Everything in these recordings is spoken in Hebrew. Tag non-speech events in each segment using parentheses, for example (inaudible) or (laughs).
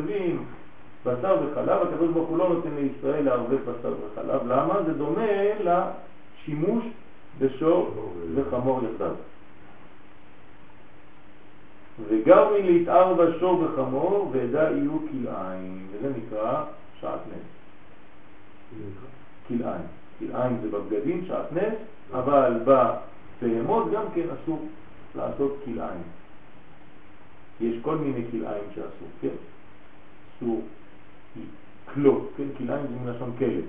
כשמערבבים בשר וחלב, הקדוש ברוך הוא לא נותן לישראל לערבב בשר וחלב. למה? זה דומה לשימוש בשור וחמור יחדיו. וגר מין להתער בשור בחמור, ועדה יהיו כלאיים, וזה נקרא שעת נס. כלאיים. כלאיים זה בבגדים, שעת נס, אבל בהמות גם כן אסור לעשות כלאיים. יש כל מיני כלאיים שאסור, כן? אסור כלות, כן? כלאיים זה מלשון כלב.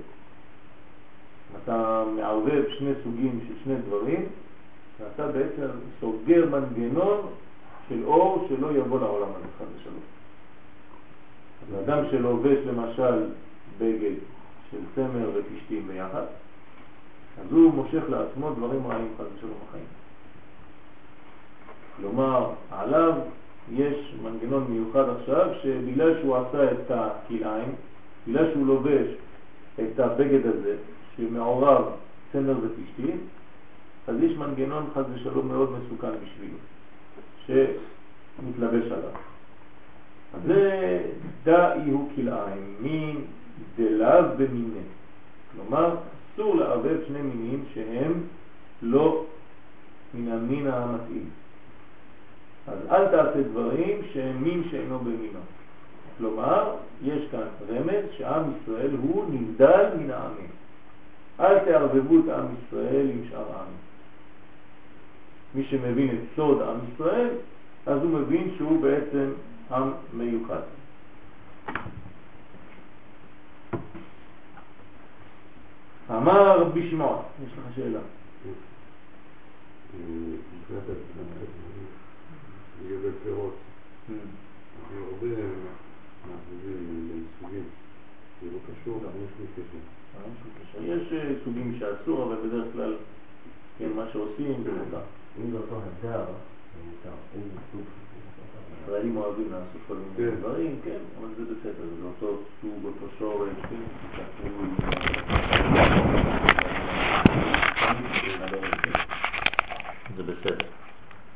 אתה מערבב שני סוגים של שני דברים, ואתה בעצם סוגר מנגנון של אור שלא יבוא לעולם הזה, חד ושלום. אז אדם שלובש למשל בגד של צמר ופשטים ביחד, אז הוא מושך לעצמו דברים רעים חד ושלום החיים. כלומר, עליו יש מנגנון מיוחד עכשיו שבגלל שהוא עשה את הכלאיים, בגלל שהוא לובש את הבגד הזה שמעורב צמר ופשטים, אז יש מנגנון חד ושלום מאוד מסוכן בשבילו, שמתלבש עליו. זה דאי הוא כלאיים, מין דלאו במיני. כלומר, אסור לערבב שני מינים שהם לא מן המין המתאים. אז אל תעשה דברים שהם מין שאינו במינו. כלומר, יש כאן רמז שעם ישראל הוא נבדל מן העמים. אל תערבבו את עם ישראל עם שאר העמים. מי שמבין את סוד עם ישראל, אז הוא מבין שהוא בעצם עם מיוחד. אמר רבי שמעון, יש לך שאלה. לגבי פירות, הרבה מערבבים סוגים, זה לא קשור, אבל יש לי קשר. יש אה, סוגים שאסור, אבל בדרך כלל, כן, מה שעושים זה מותר. אם זה אותו הדר, זה מותר. אם זה סוג ישראלים אוהבים לעשות כל מיני דברים, כן, אבל זה בסדר, זה אותו סוג, אותו שורש, כן, זה בסדר.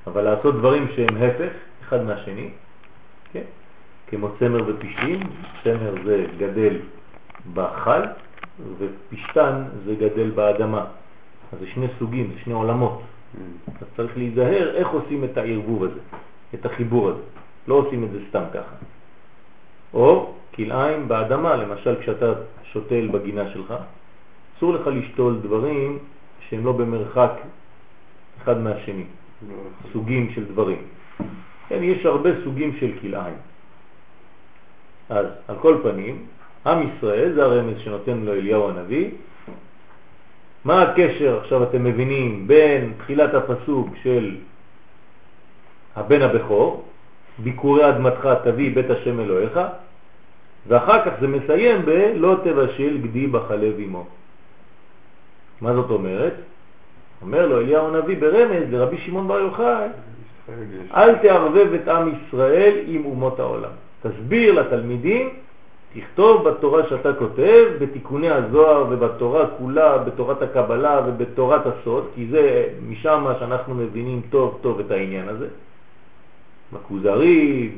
אבל לעשות דברים שהם הפך אחד מהשני, כן? כמו צמר ופשטים, צמר זה גדל בחל ופשטן זה גדל באדמה. אז זה שני סוגים, זה שני עולמות. Mm. אז צריך להיזהר איך עושים את הערבוב הזה, את החיבור הזה. לא עושים את זה סתם ככה. או כלאיים באדמה, למשל כשאתה שותל בגינה שלך, אסור לך לשתול דברים שהם לא במרחק אחד מהשני. סוגים של דברים. כן, יש הרבה סוגים של כלאיים. אז על כל פנים, עם ישראל זה הרמז שנותן לו אליהו הנביא. מה הקשר, עכשיו אתם מבינים, בין תחילת הפסוק של הבן הבכור, ביקורי אדמתך תביא בית השם אלוהיך, ואחר כך זה מסיים ב"לא תבשל גדי בחלב עמו". מה זאת אומרת? אומר לו אליהו הנביא ברמז לרבי שמעון בר יוחאי, אל תערבב את עם ישראל עם אומות העולם. תסביר לתלמידים, תכתוב בתורה שאתה כותב, בתיקוני הזוהר ובתורה כולה, בתורת הקבלה ובתורת הסוד, כי זה משם שאנחנו מבינים טוב טוב את העניין הזה. בכוזרי,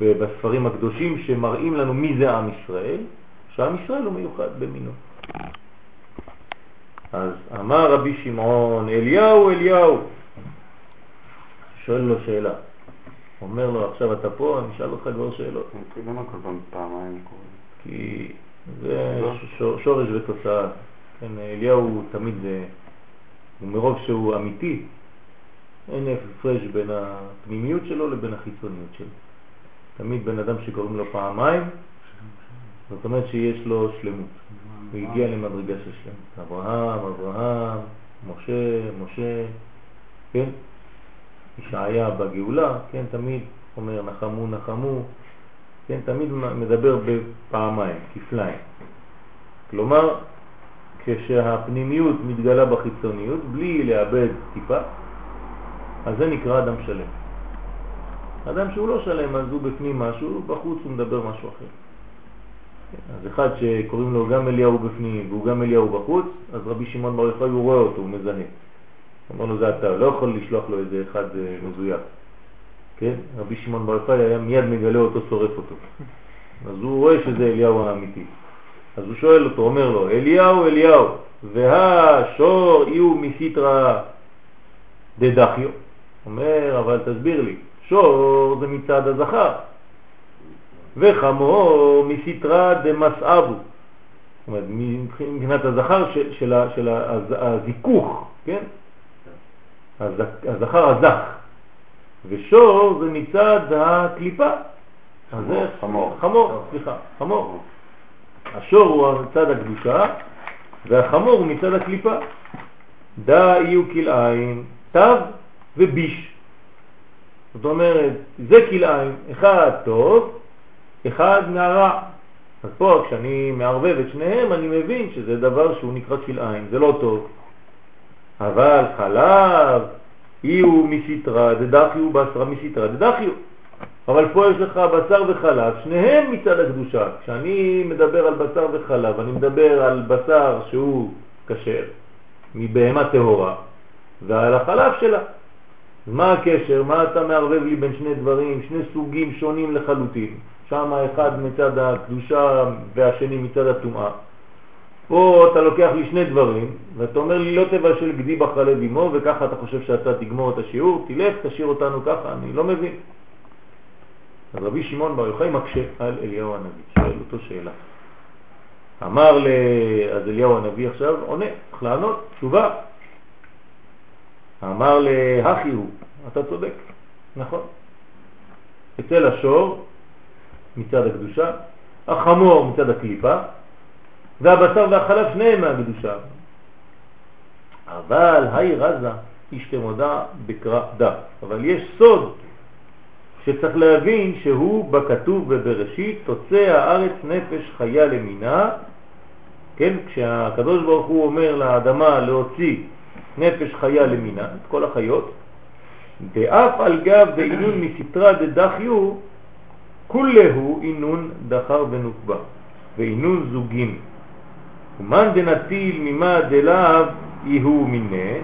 בספרים הקדושים שמראים לנו מי זה עם ישראל, שעם ישראל הוא מיוחד במינו. אז אמר רבי שמעון, אליהו, אליהו. שואל לו שאלה. אומר לו, עכשיו אתה פה, אני אשאל אותך כבר שאלות. למה כל פעם פעמיים? כי זה שורש ותוצאה. כן, אליהו תמיד, מרוב שהוא אמיתי, אין הפרש בין הפנימיות שלו לבין החיצוניות שלו. תמיד בן אדם שקוראים לו פעמיים, זאת אומרת שיש לו שלמות. הוא הגיע למדרגה של שלמות. אברהם, אברהם, משה, משה, כן? ישעיה בגאולה, כן, תמיד אומר נחמו, נחמו, כן, תמיד מדבר בפעמיים, כפליים. כלומר, כשהפנימיות מתגלה בחיצוניות, בלי לאבד טיפה, אז זה נקרא אדם שלם. אדם שהוא לא שלם, אז הוא בפנים משהו, בחוץ הוא מדבר משהו אחר. אז אחד שקוראים לו גם אליהו בפנים והוא גם אליהו בחוץ, אז רבי שמעון בר יוחאי הוא רואה אותו, הוא מזהה. אמר לו זה אתה, לא יכול לשלוח לו איזה אחד אה, מזויף. כן? רבי שמעון בר יוחאי היה מיד מגלה אותו, שורף אותו. אז הוא רואה שזה אליהו האמיתי. אז הוא שואל אותו, אומר לו, אליהו, אליהו, והשור יהיו מסיטרא דדחיו. אומר, אבל תסביר לי, שור זה מצד הזכר, וחמור מסיטרא דמסעבו. זאת אומרת, מבחינת הזכר של, של, של הזיכוך, כן? הזכר הזך. ושור זה מצד הקליפה. חמור, חמור. חמור, סליחה, חמור. השור הוא מצד הקדושה, והחמור הוא מצד הקליפה. דא יהיו כלאיים, תו וביש. זאת אומרת, זה כלאיים, אחד טוב, אחד מהרע. אז פה כשאני מערבב את שניהם אני מבין שזה דבר שהוא נקרא כלאיים, זה לא טוב. אבל חלב יהיו מסיטרא דדחיו בשרה מסיטרא דדחיו. אבל פה יש לך בשר וחלב, שניהם מצד הקדושה. כשאני מדבר על בשר וחלב, אני מדבר על בשר שהוא כשר, מבהמה טהורה, ועל החלב שלה. מה הקשר? מה אתה מערבב לי בין שני דברים, שני סוגים שונים לחלוטין? שם אחד מצד הקדושה והשני מצד הטומאה. פה אתה לוקח לי שני דברים, ואתה אומר לי לא תבשל גדי בחלב אמו, וככה אתה חושב שאתה תגמור את השיעור, תלך, תשאיר אותנו ככה, אני לא מבין. אז רבי שמעון בר יוחאי מקשה על אליהו הנביא, שואל אותו שאלה. אמר ל... אז אליהו הנביא עכשיו עונה, צריך לענות, תשובה. אמר להכי הוא, אתה צודק, נכון. אצל השור מצד הקדושה, החמור מצד הקליפה, והבשר והחלב שניהם מהקדושה. אבל היי רזה, תמודה בקרא דף. אבל יש סוד שצריך להבין שהוא בכתוב ובראשית תוצא הארץ נפש חיה למינה, כן? כשהקדוש ברוך הוא אומר לאדמה להוציא נפש חיה למינה, את כל החיות, ואף על גב דעינון מסתרה דדחיו, כולהו עינון דחר ונוקבה, ועינון זוגים. ומאן דנטיל ממה דלאו יהו מיני,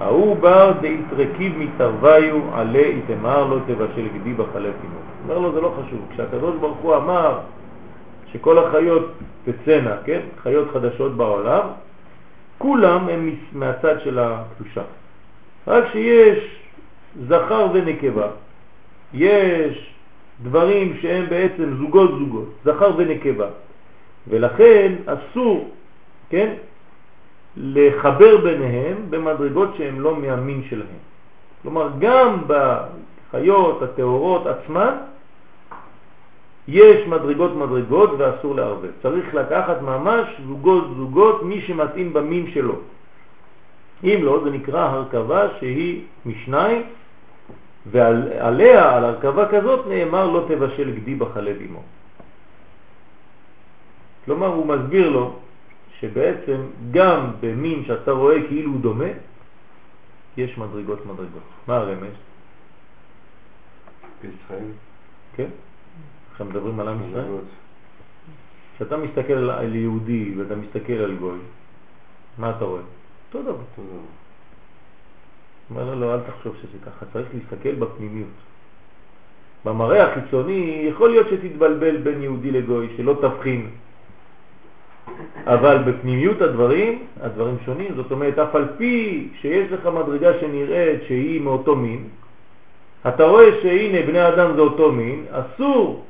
ההוא בר דאיתרקיב מתרוויו עלה איתמר לא תבשל גדי בחלף עמו. אומר לו זה לא חשוב, כשהקדוש ברוך הוא אמר שכל החיות תצאנה, כן, חיות חדשות בעולם, כולם הם מהצד של הקדושה. רק שיש זכר ונקבה, יש דברים שהם בעצם זוגות זוגות, זכר ונקבה, ולכן אסור, כן, לחבר ביניהם במדרגות שהן לא מהמין שלהם. כלומר, גם בחיות הטהורות עצמן יש מדרגות מדרגות ואסור לערבב. צריך לקחת ממש זוגות זוגות מי שמתאים במין שלו. אם לא, זה נקרא הרכבה שהיא משניים, ועליה, על הרכבה כזאת, נאמר לא תבשל גדי בחלב אמו. כלומר, הוא מסביר לו שבעצם גם במין שאתה רואה כאילו הוא דומה, יש מדרגות מדרגות. מה הרמז? בישראל. כן? עכשיו מדברים על עם ישראל. כשאתה מסתכל על יהודי ואתה מסתכל על גוי, מה אתה רואה? אותו דבר. אומר לו, לא, אל תחשוב שזה ככה, צריך להסתכל בפנימיות. במראה החיצוני יכול להיות שתתבלבל בין יהודי לגוי, שלא תבחין. אבל בפנימיות הדברים, הדברים שונים, זאת אומרת, אף על פי שיש לך מדרגה שנראית שהיא מאותו מין, אתה רואה שהנה בני אדם זה אותו מין, אסור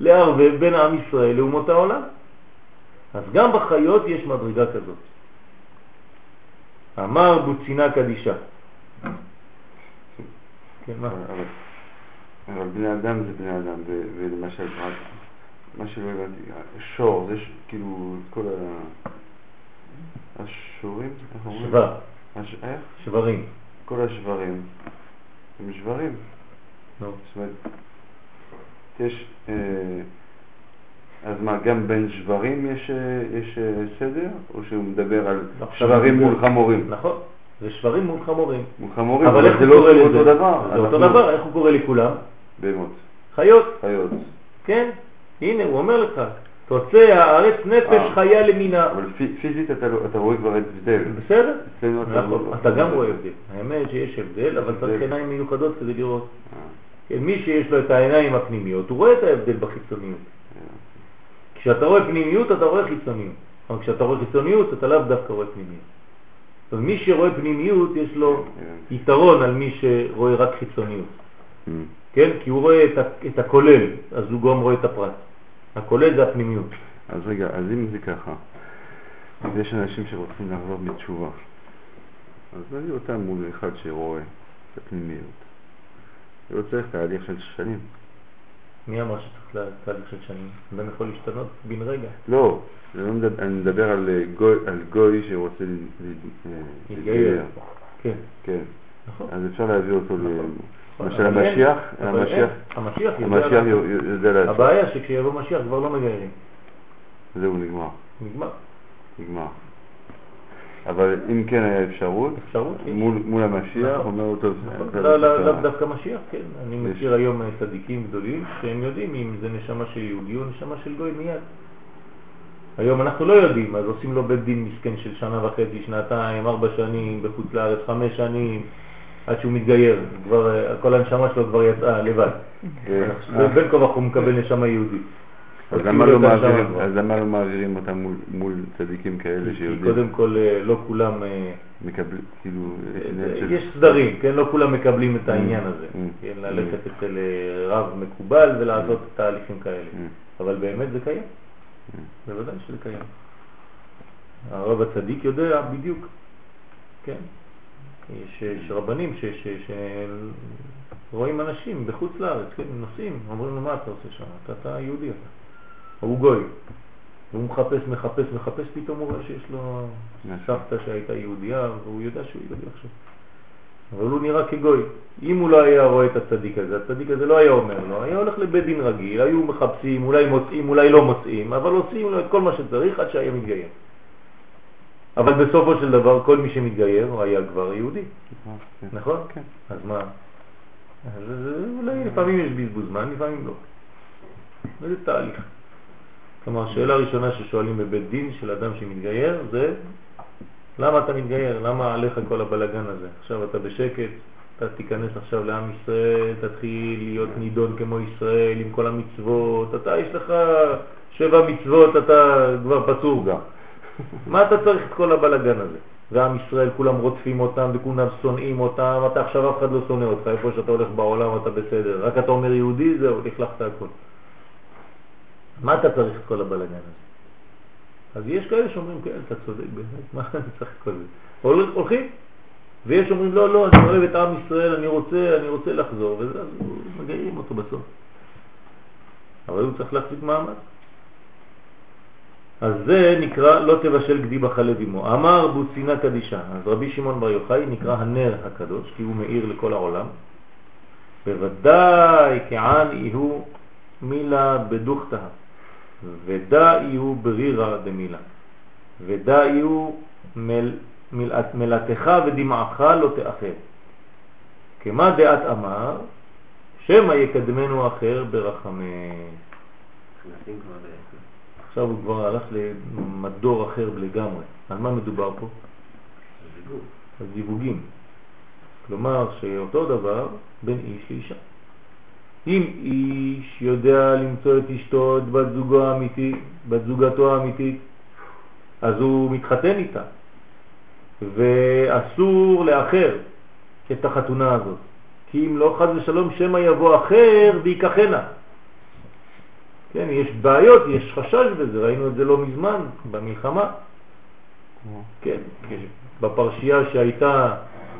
לערבב בין עם ישראל לאומות העולם. אז גם בחיות יש מדרגה כזאת. אמר בוצינה קדישה. כן, מה? אבל, בני אדם זה בני אדם, ולמשל, מה שלא הבנתי, שור, זה כאילו כל ה... השורים, איך אומרים? שבר. איך? שברים. כל השברים הם שברים. נו. זאת אומרת, יש, אה, אז מה, גם בין שברים יש, אה, אה, סדר? או שהוא מדבר על עכשיו שברים מול חמורים? נכון, זה שברים מול חמורים. מול חמורים, אבל איך זה לא? אותו דבר. זה אותו דבר, איך הוא קורא לכולם? בהמות, חיות, חיות. כן? הנה, הוא אומר לך, תוצא הארץ נפש אה. חיה למינה. אבל פי- פיזית אתה לא- אתה רואה כבר הבדל. בסדר? אתה נכון, לא- אתה גם רואה הבדל. האמת שיש הבדל, אבל צריך. עיניים מיוחדות כדי לראות. אה, כן, מי שיש לו את העיניים הפנימיות, הוא רואה את ההבדל בחיצוניות. אה. כשאתה רואה פנימיות, אתה רואה חיצוניות. אבל כשאתה רואה חיצוניות, אתה לאו דווקא רואה פנימיות. אז מי שרואה פנימיות, יש לו. יתרון על מי שרואה רק חיצוניות. כן? כי הוא רואה את, הכולל, אז הוא גם רואה את הפרט. הכולל זה הפנימיות. אז רגע, אז אם זה ככה, אז יש אנשים שרוצים לחזור בתשובה, אז נביא אותם מול אחד שרואה את הפנימיות. זה לא צריך תהליך של שנים. מי אמר שצריך תהליך של שנים? אדם יכול להשתנות בן רגע. לא, אני, לא מדבר, על אה, גוי, על גוי שרוצה להתגייר. כן, כן, נכון. אז אפשר להביא אותו ל... נכון, למשל המשיח, המשיח. המשיח יודע לעשות. הבעיה שכשיבוא משיח כבר לא מגיירים. זהו, נגמר, נגמר. נגמר. אבל אם כן היה אפשרות, אפשרות? יש. מול, מול המשיח, נכון. אומר טוב, נכון, לא- לא לא- תקרא." לאו דווקא משיח, כן. אני יש. מכיר היום אה, צדיקים גדולים שהם יודעים אם זה נשמה של יהודי או נשמה של גוי מיד. היום אנחנו לא יודעים, אז עושים לו בית דין מסכן של שנה וחצי, שנתיים, ארבע שנים, בחוץ לארץ, חמש שנים, עד שהוא מתגייר. כבר, אה, כל הנשמה שלו כבר יצאה לבד. אה, בין כה וכה הוא מקבל נשמה יהודית. אז כאילו למה לא מעבירים-. אז למה לא מעבירים אותם מול- מול צדיקים כאלה כי שיודעים, קודם כל אה, לא כולם, אה, מקבלים, כאילו, אה, יש סדרים, כן? לא כולם מקבלים את העניין Mm, הזה. mm, כן? mm. ללכת אצל רב מקובל ולעשות תהליכים כאלה. אבל באמת זה קיים. בוודאי שזה קיים. הרב הצדיק יודע בדיוק, כן? יש, יש רבנים ש, ש, שרואים אנשים בחוץ לארץ, כן, נוסעים, אומרים לו מה אתה עושה שם? אתה, אתה יהודי אתה, הוא גוי. והוא מחפש, מחפש, מחפש, פתאום הוא רואה שיש לו משהו. סבתא שהייתה יהודייה, והוא יודע שהוא יהודי עכשיו. אבל הוא נראה כגוי. אם הוא לא היה רואה את הצדיק הזה, הצדיק הזה לא היה אומר לו, היה הולך לבית דין רגיל, היו מחפשים, אולי מוצאים, אולי לא מוצאים, אבל עושים לו את כל מה שצריך עד שהיה מתגייר. אבל בסופו של דבר כל מי שמתגייר הוא היה כבר יהודי, כן. נכון? כן. אז מה? אז זה- אולי לפעמים יש בזבוז זמן, לפעמים לא. וזה תהליך. כלומר, שאלה ראשונה ששואלים בבית דין של אדם שמתגייר זה למה אתה מתגייר? למה עליך כל הבלגן הזה? עכשיו אתה בשקט, אתה תיכנס עכשיו לעם ישראל, תתחיל להיות נידון כמו ישראל עם כל המצוות, אתה יש לך שבע מצוות, אתה כבר פצור. תודה. (laughs) מה אתה צריך את כל הבלגן הזה? ועם ישראל כולם רודפים אותם וכולם שונאים אותם, אתה עכשיו אף אחד לא שונא אותך, איפה שאתה הולך בעולם אתה בסדר, רק אתה אומר יהודי זהו, לכלכת הכל. מה אתה צריך את כל הבלגן הזה? אז יש כאלה שאומרים, כן, אתה צודק באמת, מה אני צריך את כל זה? הול- הולכים, ויש אומרים, לא, לא, אני אוהב את עם ישראל, אני רוצה, אני רוצה לחזור, וזה, אז מגיירים אותו בסוף. אבל הוא צריך להחזיק מעמד. אז זה נקרא לא תבשל גדי בחלב עמו. אמר בוצינה קדישה. אז רבי שמעון בר יוחאי נקרא הנר הקדוש, כי הוא מאיר לכל העולם. בוודאי כען יהיו מילה בדוכתה, ודא יהיו ברירה דמילה, ודא יהיו מל, מלאת, מלאתך ודמעך לא תאחר. כמה דעת אמר, שמא יקדמנו אחר ברחמי. עכשיו הוא כבר הלך למדור אחר לגמרי. על מה מדובר פה? זיווג. על זיווגים. כלומר שאותו דבר בין איש לאישה. אם איש יודע למצוא את אשתו, את בת זוגו האמיתית, בת זוגתו האמיתית, אז הוא מתחתן איתה. ואסור לאחר את החתונה הזאת. כי אם לא חז ושלום שמא יבוא אחר ויקחנה. כן, יש בעיות, יש חשש בזה, ראינו את זה לא מזמן במלחמה. כן, כן. בפרשייה שהייתה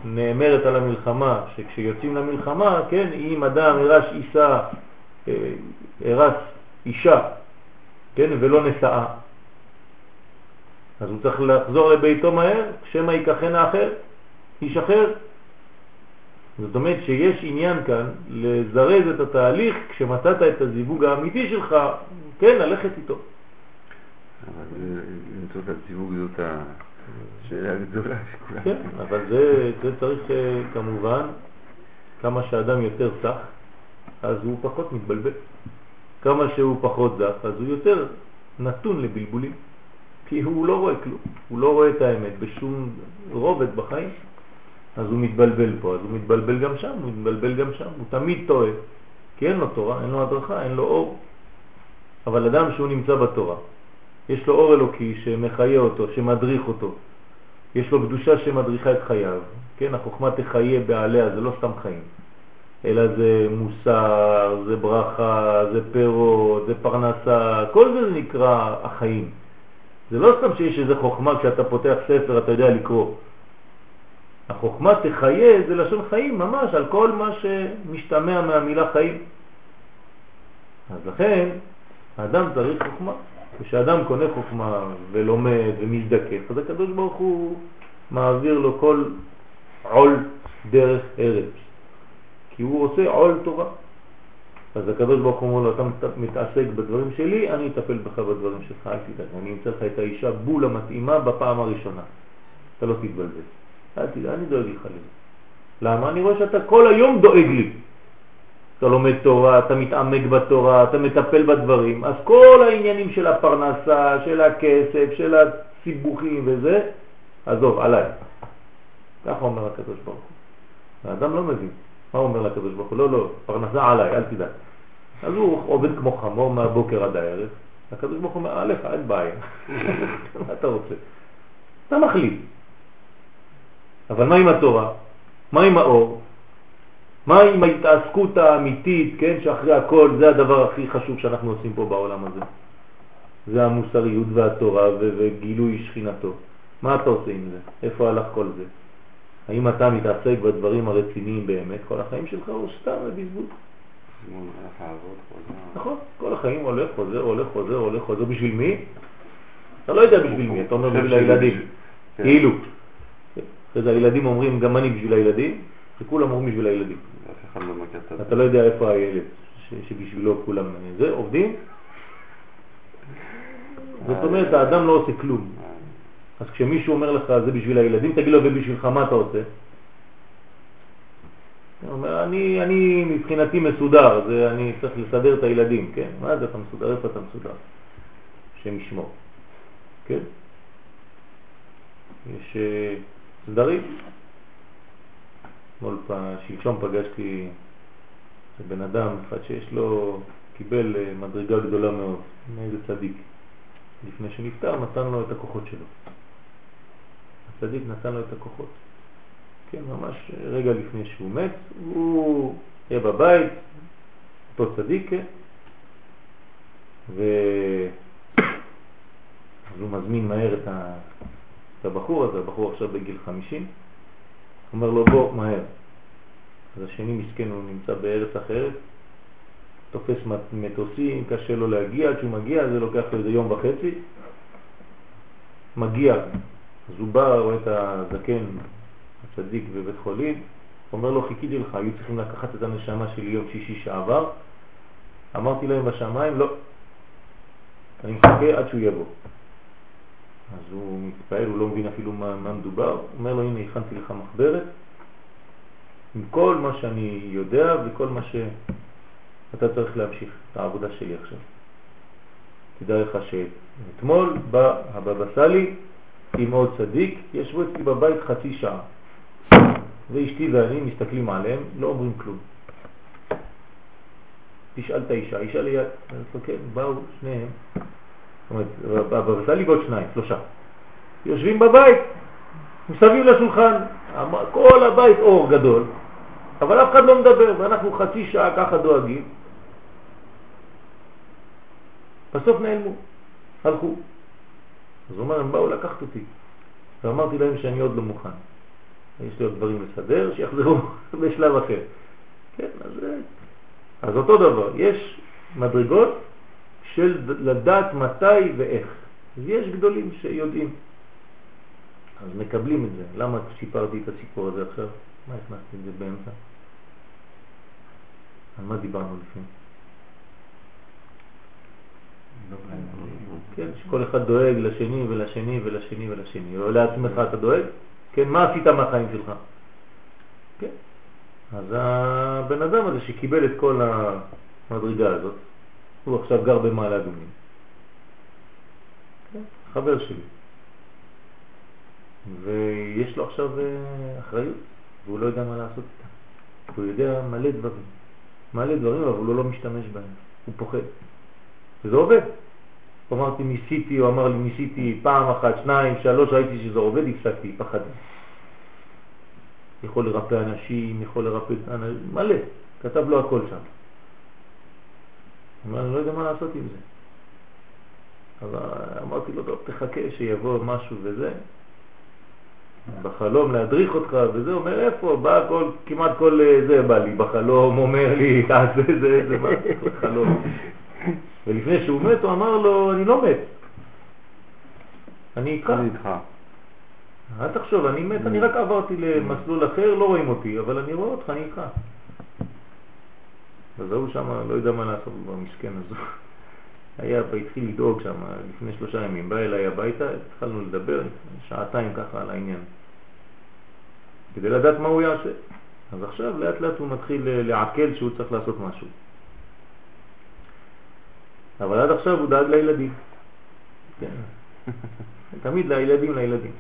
נאמרת על המלחמה, שכשיוצאים למלחמה, כן, אם אדם הרש אישה, אה, הרס אישה, כן, ולא נשאה, אז הוא צריך לחזור לביתו מהר, שמא ייקחנה אחר, איש אחר. זאת אומרת שיש עניין כאן לזרז את התהליך כשמצאת את הזיווג האמיתי שלך, כן, ללכת איתו. אבל למצוא את הזיווג זאת השאלה הגדולה שכולם... כן, אבל זה, זה צריך אה, כמובן, כמה שאדם יותר סח, אז הוא פחות מתבלבל. כמה שהוא פחות זך, אז הוא יותר נתון לבלבולים. כי הוא לא רואה כלום, הוא לא רואה את האמת בשום רובד בחיים. אז הוא מתבלבל פה, אז הוא מתבלבל גם שם, הוא מתבלבל גם שם, הוא תמיד טועה. כי אין לו תורה, אין לו הדרכה, אין לו אור. אבל אדם שהוא נמצא בתורה, יש לו אור אלוקי שמחיה אותו, שמדריך אותו. יש לו קדושה שמדריכה את חייו, כן? החוכמה תחיה בעליה, זה לא סתם חיים, אלא זה מוסר, זה ברכה, זה פירות, זה פרנסה, כל זה נקרא החיים. זה לא סתם שיש איזה חוכמה כשאתה פותח ספר אתה יודע לקרוא. החוכמה תחיה זה לשון חיים ממש, על כל מה שמשתמע מהמילה חיים. אז לכן, האדם צריך חוכמה. כשאדם קונה חוכמה ולומד ומזדקף, אז הקדוש ברוך הוא מעביר לו כל עול דרך ארץ. כי הוא עושה עול תורה. אז הקדוש ברוך הוא אומר לו, אתה מתעסק בדברים שלי, אני אטפל בך בדברים שלך, אל תדאג, אני אמצא לך את האישה בול המתאימה בפעם הראשונה. אתה לא תתבלבל. אל תדאג, אני דואג לך לזה. למה? אני רואה שאתה כל היום דואג לי. אתה לומד תורה, אתה מתעמק בתורה, אתה מטפל בדברים, אז כל העניינים של הפרנסה, של הכסף, של הסיבוכים וזה, עזוב, עליי. ככה אומר הקדוש ברוך הוא. האדם לא מבין. מה אומר לקדוש ברוך הוא? לא, לא, פרנסה עליי, אל תדאג. אז הוא עובד כמו חמור מהבוקר עד הערב. הקדוש ברוך הוא אומר, עליך, אין בעיה. (laughs) מה אתה רוצה? אתה מחליט. אבל מה עם התורה? מה עם האור? מה עם ההתעסקות האמיתית, כן, שאחרי הכל זה הדבר הכי חשוב שאנחנו עושים פה בעולם הזה. זה המוסריות והתורה וגילוי שכינתו. מה אתה עושה עם זה? איפה הלך כל זה? האם אתה מתעסק בדברים הרציניים באמת כל החיים שלך או סתם בזבוז? נכון, כל החיים הולך, חוזר, הולך, חוזר, הולך, חוזר, בשביל מי? אתה לא יודע בשביל מי, אתה אומר בשביל הילדים, כן. כאילו. אחרי זה הילדים אומרים גם אני בשביל הילדים, וכולם אומרים בשביל הילדים. לא זה. אתה לא יודע איפה הילד שבשבילו כולם זה, עובדים. זאת אומרת, האדם לא עושה כלום. אז כשמישהו אומר לך זה בשביל הילדים, תגיד לו ובשבילך מה אתה עושה? הוא אומר, אני, אני מבחינתי מסודר, זה, אני צריך לסדר את הילדים, כן? מה זה אתה מסודר? איפה אתה מסודר? השם ישמור, כן? יש אה, סדרים. אתמול שלשום פגשתי בן אדם אחד שיש לו, קיבל אה, מדרגה גדולה מאוד מאיזה צדיק. לפני שנפטר נתן לו את הכוחות שלו. הצדיק נתן לו את הכוחות. כן, ממש רגע לפני שהוא מת, הוא היה בבית, אותו צדיק, כן? ו... אז הוא מזמין מהר את, ה... את הבחור הזה, הבחור עכשיו בגיל 50, אומר לו בוא מהר. אז השני מסכן, הוא נמצא בארץ אחרת, תופס מטוסים, קשה לו להגיע, עד שהוא מגיע זה לוקח לו איזה יום וחצי, מגיע, אז הוא בא, רואה את הזקן, הצדיק בבית חולים, אומר לו חיכיתי לך, היו צריכים לקחת את הנשמה שלי יום שישי שעבר, אמרתי להם בשמיים, לא, אני מחכה עד שהוא יבוא. אז הוא מתפעל, הוא לא מבין אפילו מה, מה מדובר, הוא אומר לו הנה הכנתי לך מחברת. עם כל מה שאני יודע וכל מה שאתה צריך להמשיך את העבודה שלי עכשיו. תדע לך שאתמול בא הבבא סאלי עם עוד צדיק, ישבו אצלי בבית חצי שעה. ואשתי ואני מסתכלים עליהם, לא אומרים כלום. תשאל את האישה, אישה ליד, אומר, כן, באו שניהם, אומרת, הבבא סאלי ועוד שניים, שלושה, יושבים בבית, מסביב לשולחן, כל הבית אור גדול, אבל אף אחד לא מדבר, ואנחנו חצי שעה ככה דואגים. בסוף נעלמו, הלכו. אז הוא אומר, הם באו לקחת אותי, ואמרתי להם שאני עוד לא מוכן. יש לי עוד דברים לסדר, שיחזרו (laughs) בשלב אחר. כן, אז, אז אותו דבר, יש מדרגות של לדעת מתי ואיך. אז יש גדולים שיודעים. אז מקבלים את זה. למה סיפרתי את הסיפור הזה עכשיו? מה הכנסתי את זה באמצע? על מה דיברנו לפני? כן, שכל אחד דואג לשני ולשני ולשני ולשני. ולעצמך אתה דואג? כן, מה עשית מהחיים שלך? כן. אז הבן אדם הזה שקיבל את כל המדרגה הזאת, הוא עכשיו גר במעלה אדומים. כן, חבר שלי. ויש לו עכשיו אה, אחריות, והוא לא יודע מה לעשות איתה. הוא יודע מלא דברים. מלא דברים, אבל הוא לא משתמש בהם. הוא פוחד. וזה עובד. אמרתי ניסיתי, הוא אמר לי ניסיתי פעם אחת, שניים, שלוש, ראיתי שזה עובד, הפסקתי, פחדתי. יכול לרפא אנשים, יכול לרפא אנשים, מלא, כתב לו הכל שם. אמר, אני לא יודע מה לעשות עם זה. אז אמרתי לו, טוב, תחכה שיבוא משהו וזה. בחלום להדריך אותך וזה, אומר איפה, בא כל, כמעט כל אה, זה בא לי בחלום, אומר לי, (laughs) תעשה זה, זה מה, חלום. ולפני שהוא מת הוא אמר לו, אני לא מת, אני איתך. אני איתך. אל תחשוב, אני מת, אני רק עברתי למסלול אחר, לא רואים אותי, אבל אני רואה אותך, אני איתך. אז ההוא שם לא יודע מה לעשות במסכן הזה. (laughs) היה, התחיל לדאוג שם לפני שלושה ימים, בא אליי הביתה, התחלנו לדבר שעתיים ככה על העניין, כדי לדעת מה הוא יעשה. אז עכשיו לאט לאט הוא מתחיל לעכל שהוא צריך לעשות משהו. אבל עד עכשיו הוא דאג לילדים. כן. (laughs) תמיד לילדים, לילדים.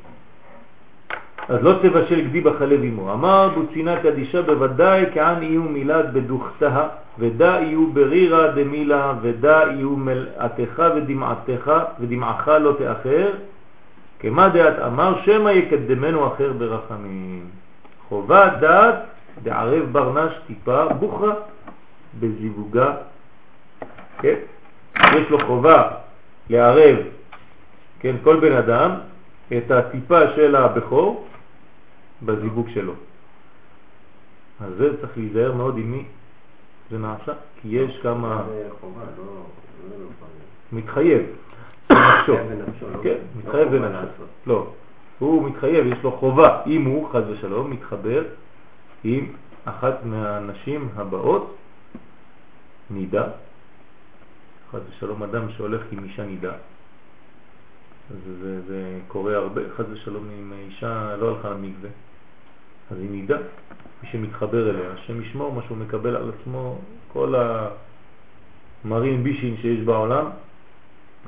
אז לא תבשל גדי בחלב אמו. אמר בוצינה קדישה בוודאי כען יהיו מילד בדוכתה ודא יהיו ברירה דמילה ודא יהיו מלאתך ודמעתך ודמעך לא תאחר כמה דעת אמר שמא יקדמנו אחר ברחמים. חובה דעת דערב ברנש טיפה בוכרה בזיווגה. כן? יש לו חובה לערב, כן, כל בן אדם, את הטיפה של הבכור בזיווג שלו. אז זה צריך להיזהר מאוד עם מי זה נעשה, כי יש כמה... לא... לא מתחייב. (coughs) בנפשו. כן, מתחייב בנפשו. לעשות. לא. הוא מתחייב, יש לו חובה, אם הוא, חז ושלום, מתחבר עם אחת מהנשים הבאות, נידה, חז ושלום אדם שהולך עם אישה נידה, זה, זה, זה קורה הרבה, חז ושלום אם אישה לא הלכה למקווה, אז היא נידה, מי שמתחבר אליה, השם ישמור מה שהוא מקבל על עצמו, כל המרים בישין שיש בעולם,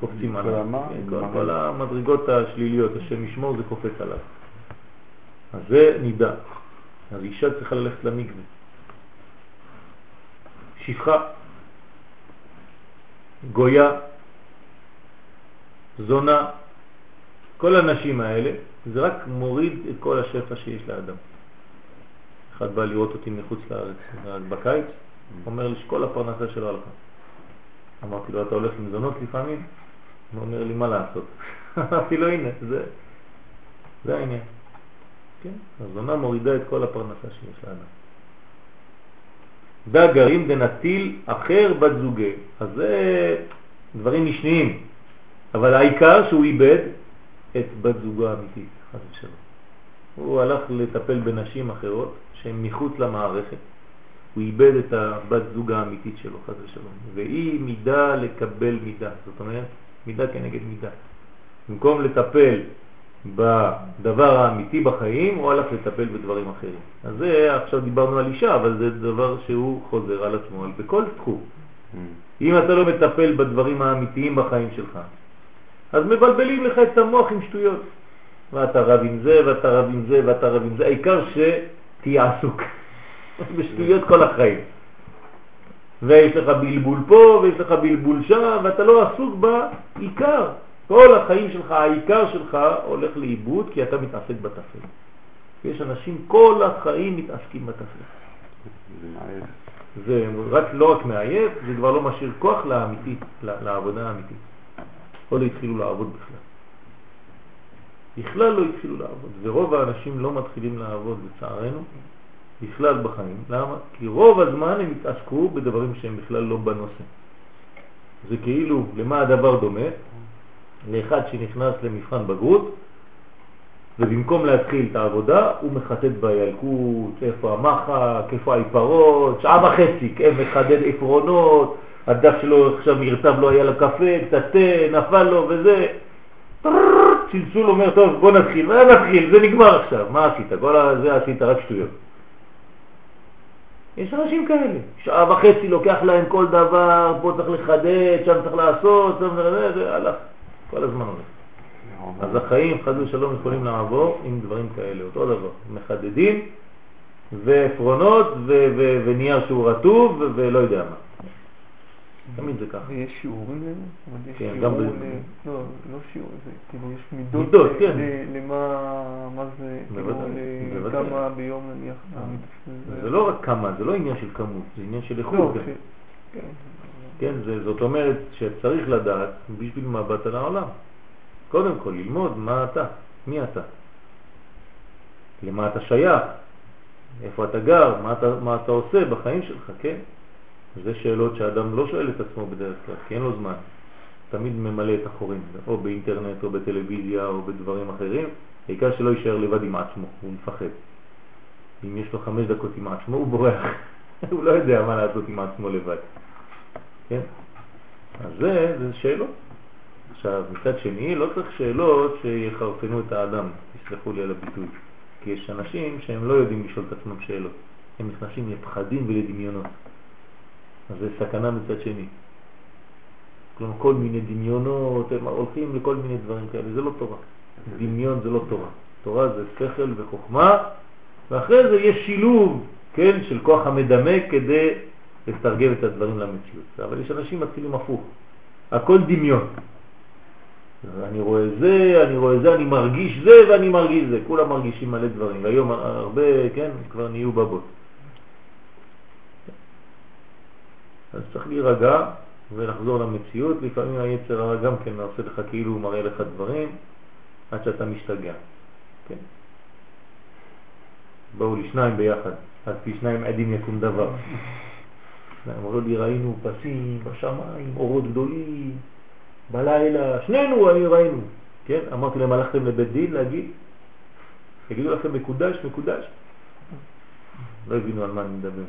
קופצים עליו? כן, כל. כל המדרגות השליליות, השם ישמור זה קופץ עליו. אז זה נידה. אז אישה צריכה ללכת למקווה. שפחה, גויה, זונה, כל הנשים האלה, זה רק מוריד את כל השפע שיש לאדם. אחד בא לראות אותי מחוץ לארץ רק בקיץ, אומר לי שכל הפרנסה שלו הלכה. אמרתי לו, אתה הולך עם זונות לפעמים? הוא אומר לי, מה לעשות? (laughs) אמרתי לו, הנה, זה, זה העניין. כן, הזונה מורידה את כל הפרנסה שיש לאדם. דגרים דנטיל אחר בת זוגי. אז זה דברים משניים. אבל העיקר שהוא איבד את בת זוגו האמיתית, חס ושלום. הוא הלך לטפל בנשים אחרות שהן מחוץ למערכת. הוא איבד את הבת זוג האמיתית שלו, חס ושלום. והיא מידה לקבל מידה. זאת אומרת, מידה כנגד מידה. במקום לטפל בדבר האמיתי בחיים, הוא הלך לטפל בדברים אחרים. אז זה, עכשיו דיברנו על אישה, אבל זה דבר שהוא חוזר על עצמו בכל תחום. אם אתה לא מטפל בדברים האמיתיים בחיים שלך, אז מבלבלים לך את המוח עם שטויות. ואתה רב עם זה, ואתה רב עם זה, ואתה רב עם זה, העיקר שתהיה עסוק (laughs) בשטויות כל החיים. ויש לך בלבול פה, ויש לך בלבול שם, ואתה לא עסוק בעיקר. כל החיים שלך, העיקר שלך הולך לאיבוד כי אתה מתעסק בטפל. יש אנשים כל החיים מתעסקים בטפל. זה רק, לא רק מעייף, זה כבר לא משאיר כוח לאמיתי, לעבודה האמיתית. או לא התחילו לעבוד בכלל. בכלל לא התחילו לעבוד, ורוב האנשים לא מתחילים לעבוד לצערנו, בכלל בחיים. למה? כי רוב הזמן הם התעסקו בדברים שהם בכלל לא בנושא. זה כאילו, למה הדבר דומה? לאחד שנכנס למבחן בגרות, ובמקום להתחיל את העבודה, הוא מחטט בילקוט, איפה המחק, איפה העיפרות, שעה וחצי, כן, מחדד עפרונות, הדף שלו עכשיו מרטב לא היה לקפה, קצת תה, נפל לו וזה, צלצול אומר, טוב, בוא נתחיל, מה נתחיל, זה נגמר עכשיו, מה עשית? כל זה עשית רק שטויות. יש אנשים כאלה, שעה וחצי לוקח להם כל דבר, פה צריך לחדד, שם צריך לעשות, שם זה, הלך, כל הזמן הולך. אז החיים, חד ושלום, יכולים לעבור עם דברים כאלה, אותו דבר, מחדדים ועפרונות ונייר שהוא רטוב ולא יודע מה. תמיד זה ככה. ויש שיעורים לזה? כן, גם. ב... לא, לא שיעור, זה כאילו יש מידות. כן. למה, מה זה, כאילו. כמה ביום נניח. זה לא רק כמה, זה לא עניין של כמות, זה עניין של לא, איכות. ש... כן. כן, זאת אומרת שצריך לדעת בשביל מה באת לעולם. קודם כל ללמוד מה אתה, מי אתה, למה אתה שייך, איפה אתה גר, מה אתה, מה אתה עושה בחיים שלך, כן? זה שאלות שאדם לא שואל את עצמו בדרך כלל, כי אין לו זמן. תמיד ממלא את החורים, או באינטרנט או בטלוויזיה או בדברים אחרים, העיקר שלא יישאר לבד עם עצמו, הוא מפחד. אם יש לו חמש דקות עם עצמו, הוא בורח. (laughs) הוא לא יודע מה לעשות עם עצמו לבד. כן? אז זה, זה שאלות. עכשיו, מצד שני, לא צריך שאלות שיחרפנו את האדם, תסלחו לי על הביטוי. כי יש אנשים שהם לא יודעים לשאול את עצמם שאלות. הם נכנסים לפחדים ולדמיונות. אז זה סכנה מצד שני. כלומר, כל מיני דמיונות, הם הולכים לכל מיני דברים כאלה, זה לא תורה. דמיון זה לא תורה. תורה זה שכל וחוכמה, ואחרי זה יש שילוב, כן, של כוח המדמה כדי לתרגם את הדברים למציאות. אבל יש אנשים מתחילים הפוך. הכל דמיון. אני רואה זה, אני רואה זה, אני מרגיש זה ואני מרגיש זה. כולם מרגישים מלא דברים, והיום הרבה, כן, כבר נהיו בבות. אז צריך להירגע ולחזור למציאות. לפעמים היצר הרע גם כן עושה לך כאילו הוא מראה לך דברים עד שאתה משתגע. כן? באו לי שניים ביחד, אז פי שניים עדים יקום דבר. אמרו לי ראינו פסים בשמיים, אורות גדולים, בלילה, שנינו ראינו. כן? אמרתי להם הלכתם לבית דין להגיד, יגידו לכם מקודש, מקודש. לא הבינו על מה אני מדבר.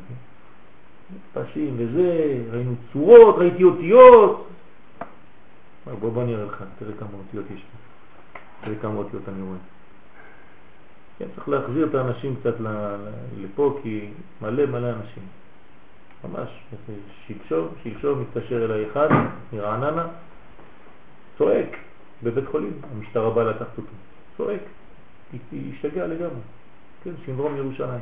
פסים וזה, ראינו צורות, ראיתי אותיות. בוא בוא נראה לך, תראה כמה אותיות יש פה. תראה כמה אותיות אני רואה. כן, צריך להחזיר את האנשים קצת לפה, כי מלא מלא אנשים. ממש, שלשום, שלשום מתקשר אליי אחד מרעננה, צועק בבית חולים, המשטרה באה לקחת אותו, צועק, השתגע לגמרי, כן, שינדרום ירושלים.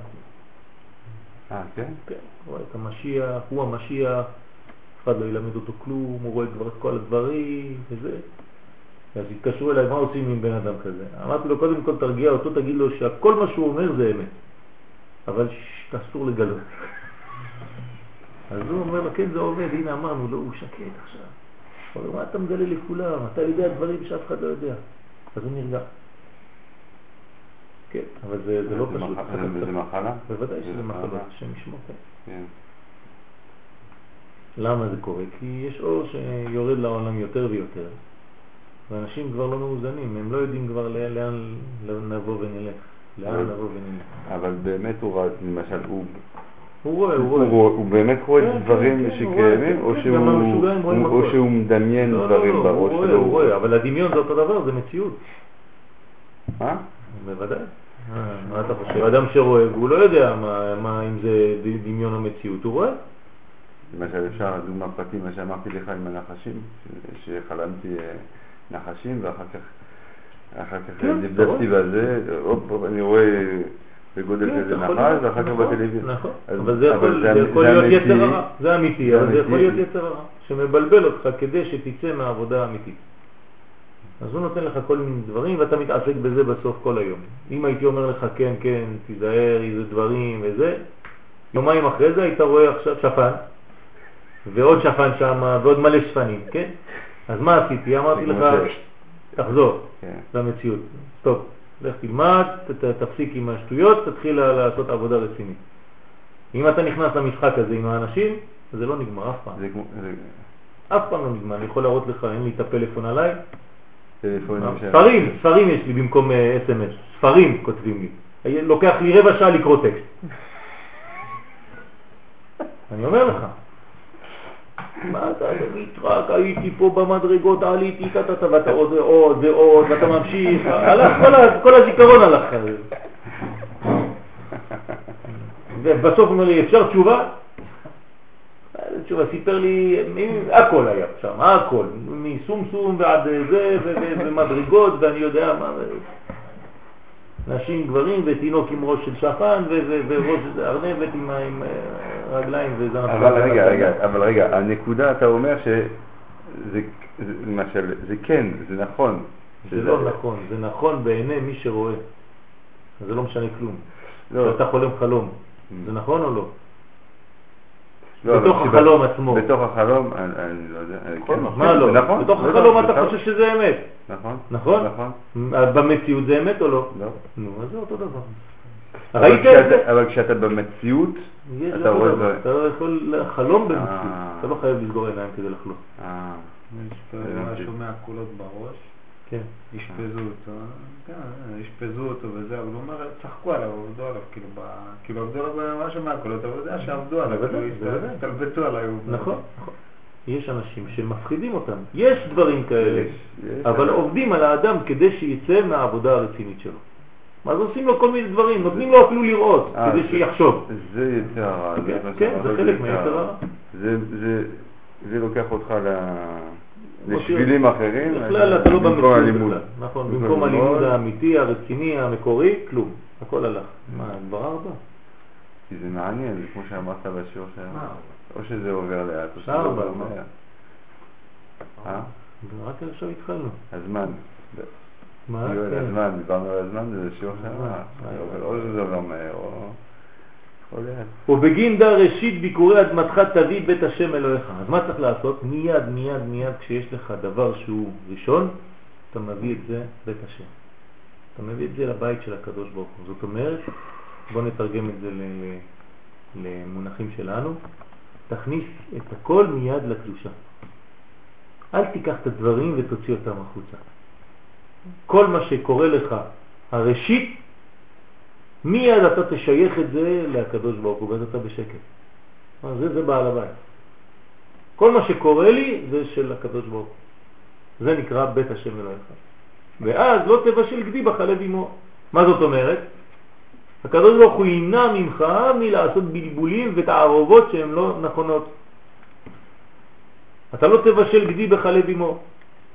אה, כן? כן, הוא רואה את המשיח, הוא המשיח, אף אחד לא ילמד אותו כלום, הוא רואה כבר את כל הדברים וזה. אז התקשרו אליי, מה עושים עם בן אדם כזה? אמרתי לו, קודם כל תרגיע אותו, תגיד לו שכל מה שהוא אומר זה אמת, אבל אסור לגלות. (laughs) אז הוא אומר לו, כן, זה עובד, הנה אמרנו לו, הוא שקט עכשיו. הוא אומר, מה אתה מגלה לכולם? אתה יודע דברים שאף אחד לא יודע. אז הוא נרגע. כן, אבל זה, זה לא פשוט. זה- מחלה? בוודאי זה שזה מחלה. השם ישמור. כן. למה זה קורה? כי יש אור שיורד לעולם יותר ויותר, ואנשים כבר לא מאוזנים, הם לא יודעים כבר לאן, נבוא ונלך, לאן אבל- נבוא ונלך. אבל באמת הוא ראה, למשל, הוא הוא רואה, הוא רואה. הוא באמת רואה כן, דברים כן, רואה, שקיימים, או שהוא- מדמיין לא, לא, דברים לא, בראש הוא רואה, שלו. הוא רואה, אבל הדמיון זה אותו דבר, זה מציאות. אה? בוודאי. אה, מה אתה חושב? אדם שרואה, והוא לא יודע מה, אם זה דמיון או מציאות, הוא רואה. למשל אפשר, דוגמה פרטית, מה שאמרתי לך עם הנחשים, שחלמתי אה, נחשים ואחר כך אחר כך כן, דפדפתי אתה בזה, הופ, אני רואה בגודל כן, כזה נחש ואחר כך נכון, בטלוויזיה. נכון, אבל זה יכול להיות יצר הרע, זה אמיתי, אבל זה יכול. להיות יצר הרע, שמבלבל אותך כדי שתצא מהעבודה האמיתית. אז הוא נותן לך כל מיני דברים ואתה מתעסק בזה בסוף כל היום. אם הייתי אומר לך כן, כן, תיזהר, איזה דברים וזה, יומיים אחרי זה היית רואה עכשיו שפן, ועוד שפן שם, ועוד מלא שפנים, כן? אז מה עשיתי? אמרתי לך, תחזור כן. למציאות. טוב, לך תלמד, תפסיק עם השטויות, תתחיל לעשות עבודה רצינית. אם אתה נכנס למשחק הזה עם האנשים, זה לא נגמר אף פעם. אף פעם לא נגמר. אני יכול להראות לך, אין לי את הפלאפון עליי, טלפונים של... ספרים, ספרים יש לי במקום אה, אס.אם.אס, ספרים כותבים לי. היה- לוקח לי רבע שעה לקרוא טקסט. (laughs) אני אומר לך. מה אתה תגיד, רק הייתי פה במדרגות, עליתי, טה-טה-טה, ואתה עוד ועוד ועוד, ואתה ממשיך, הלך, כל הזיכרון הלך. (laughs) ובסוף אומר לי, אפשר תשובה? תשובה, סיפר לי, הכל היה שם, הכל, מסומסום ועד זה, ו- ו- ומדרגות, ואני יודע מה, נשים, גברים, ותינוק עם ראש של שפן, וראש ארנבת עם אה, רגליים וזנב. אבל רגע, רגע, אבל רגע, הנקודה אתה אומר שזה, זה- למשל, זה כן, זה נכון. זה לא נכון, זה נכון בעיני מי שרואה. זה לא משנה כלום. לא. כשאתה חולם חלום, זה נכון או לא? לא, בתוך החלום עצמו. בתוך החלום, אני אני לא יודע. נכון, כן, מה לא? נכון. בתוך לא, החלום לא, אתה נכון, חושב שזה אמת. נכון. נכון? נכון. במציאות זה אמת או לא? לא. נו, אז זה אותו דבר. אבל ראית את כשאתה- זה? אבל כשאתה במציאות, אתה רואה. את אתה לא יכול לחלום במציאות. אה. אתה לא חייב לסגור עיניים כדי לחלום. אה. מה שומע קולות בראש, כן. אשפזו אותו, כן, אשפזו אותו וזה, אבל הוא אומר, צחקו עליו, עבדו עליו, כאילו, ב- כאילו עבדו עליו מה שומע קולות, אבל יודע שעבדו עליו, כאילו. הסתלבטו עליו. נכון, נכון. יש אנשים שמפחידים אותם. יש דברים כאלה. אבל עובדים על האדם כדי שיצא מהעבודה הרצינית שלו. אז עושים לו כל מיני דברים, נותנים לו אפילו לראות, אה, כדי שיחשוב. זה יצר הרע. כן, כן, זה חלק יצר מהיצר הרע. זה, זה לוקח אותך ל... לשבילים אחרים. בכלל אתה לא במציאות. בכלל. נכון, במקום. הלימוד האמיתי, הרציני, המקורי, כלום. הכל הלך. מה, כבר ארבע? כי זה מעניין, כמו שאמרת בשיעור שלנו. או שזה עובר לאט, או שזה עובר מה? מהר. אה? רק עכשיו התחלנו. הזמן. מה? כן. הזמן, דיברנו על הזמן, זה שיעור שלנו. אה, זה אה, עובר- או שזה עובר מהר, או... או לאט. ובגינדה ראשית ביקורי אדמתך תביא בית השם אלוהיך. אז מה צריך לעשות? מיד, מיד, מיד, כשיש לך דבר שהוא ראשון, אתה מביא את זה בית השם. אתה מביא את זה לבית של הקדוש ברוך הוא. זאת אומרת, בוא נתרגם את זה למונחים שלנו, תכניס את הכל מיד לקדושה. אל תיקח את הדברים ותוציא אותם החוצה. כל מה שקורה לך, הראשית, מיד אתה תשייך את זה לקדוש ברוך הוא, ואז אתה בשקט. אה, זה, זה בעל הבית. כל מה שקורה לי זה של הקדוש ברוך הוא. זה נקרא בית השם אלוהיך. ואז לא תבשל גדי בחלב אמו. מה זאת אומרת? הקדוש ברוך הוא ימנע ממך מלעשות בלבולים ותערובות שהן לא נכונות. אתה לא תבשל גדי בחלב אמו.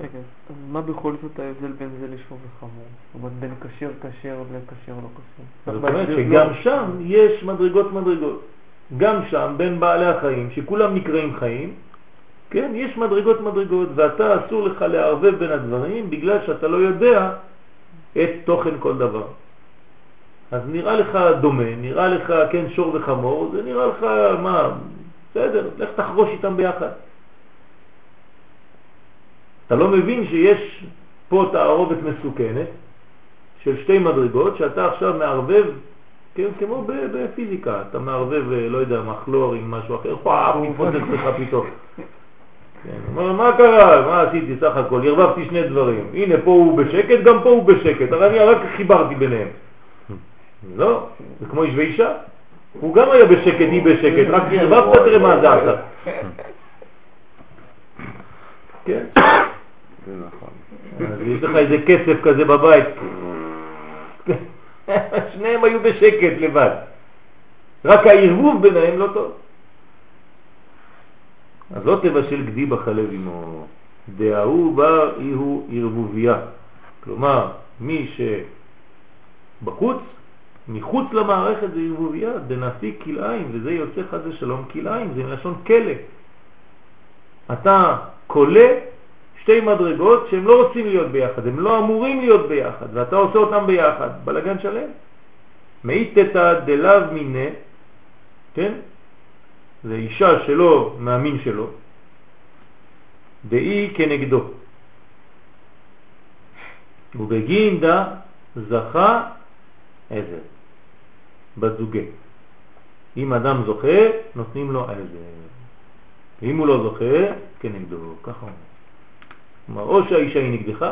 רגע, אז מה בכל זאת ההבדל בין זה לשור וחמור? זאת אומרת, בין כשר כשר לכשר לא כשר. זאת אומרת שגם לא. שם יש מדרגות מדרגות. גם שם בין בעלי החיים, שכולם נקראים חיים, כן, יש מדרגות מדרגות, ואתה אסור לך לערבב בין הדברים בגלל שאתה לא יודע את תוכן כל דבר. אז נראה לך דומה, נראה לך כן שור וחמור, זה נראה לך מה, בסדר, לך תחרוש איתם ביחד. אתה לא מבין שיש פה תערובת מסוכנת של שתי מדרגות שאתה עכשיו מערבב, כן, כמו בפיזיקה, אתה מערבב, אה, לא יודע, מחלור עם משהו אחר, וואו, מתפוצץ לך פתאום. כן, אומר, מה קרה? מה עשיתי סך הכל? ערבבתי שני דברים. הנה, פה הוא בשקט, גם פה הוא בשקט, אבל אני רק חיברתי ביניהם. לא, זה כמו איש ואישה. הוא גם היה בשקט, היא בשקט, רק ערבבת, תראה מה זה עשה. כן? נכון. יש לך איזה כסף כזה בבית. (laughs) שניהם היו בשקט לבד. רק הערבוב ביניהם לא טוב. אז לא תבשל גדי בחלב עמו, דההוא בר אי הוא ערבוביה. כלומר, מי שבחוץ, מחוץ למערכת זה ערבוביה, דנשיא כלאיים, וזה יוצא חד ושלום כלאיים, זה מלשון כלא. אתה קולה שתי מדרגות שהם לא רוצים להיות ביחד, הם לא אמורים להיות ביחד, ואתה עושה אותם ביחד, בלגן שלם. מאיתתא דלאו מיני, כן? זה אישה שלו מהמין שלו, דאי כנגדו. ובגין דה זכה עזר, בת זוגה. אם אדם זוכה, נותנים לו עזר. אם הוא לא זוכה, כנגדו, ככה הוא. כלומר, או שהאישה היא נגדך,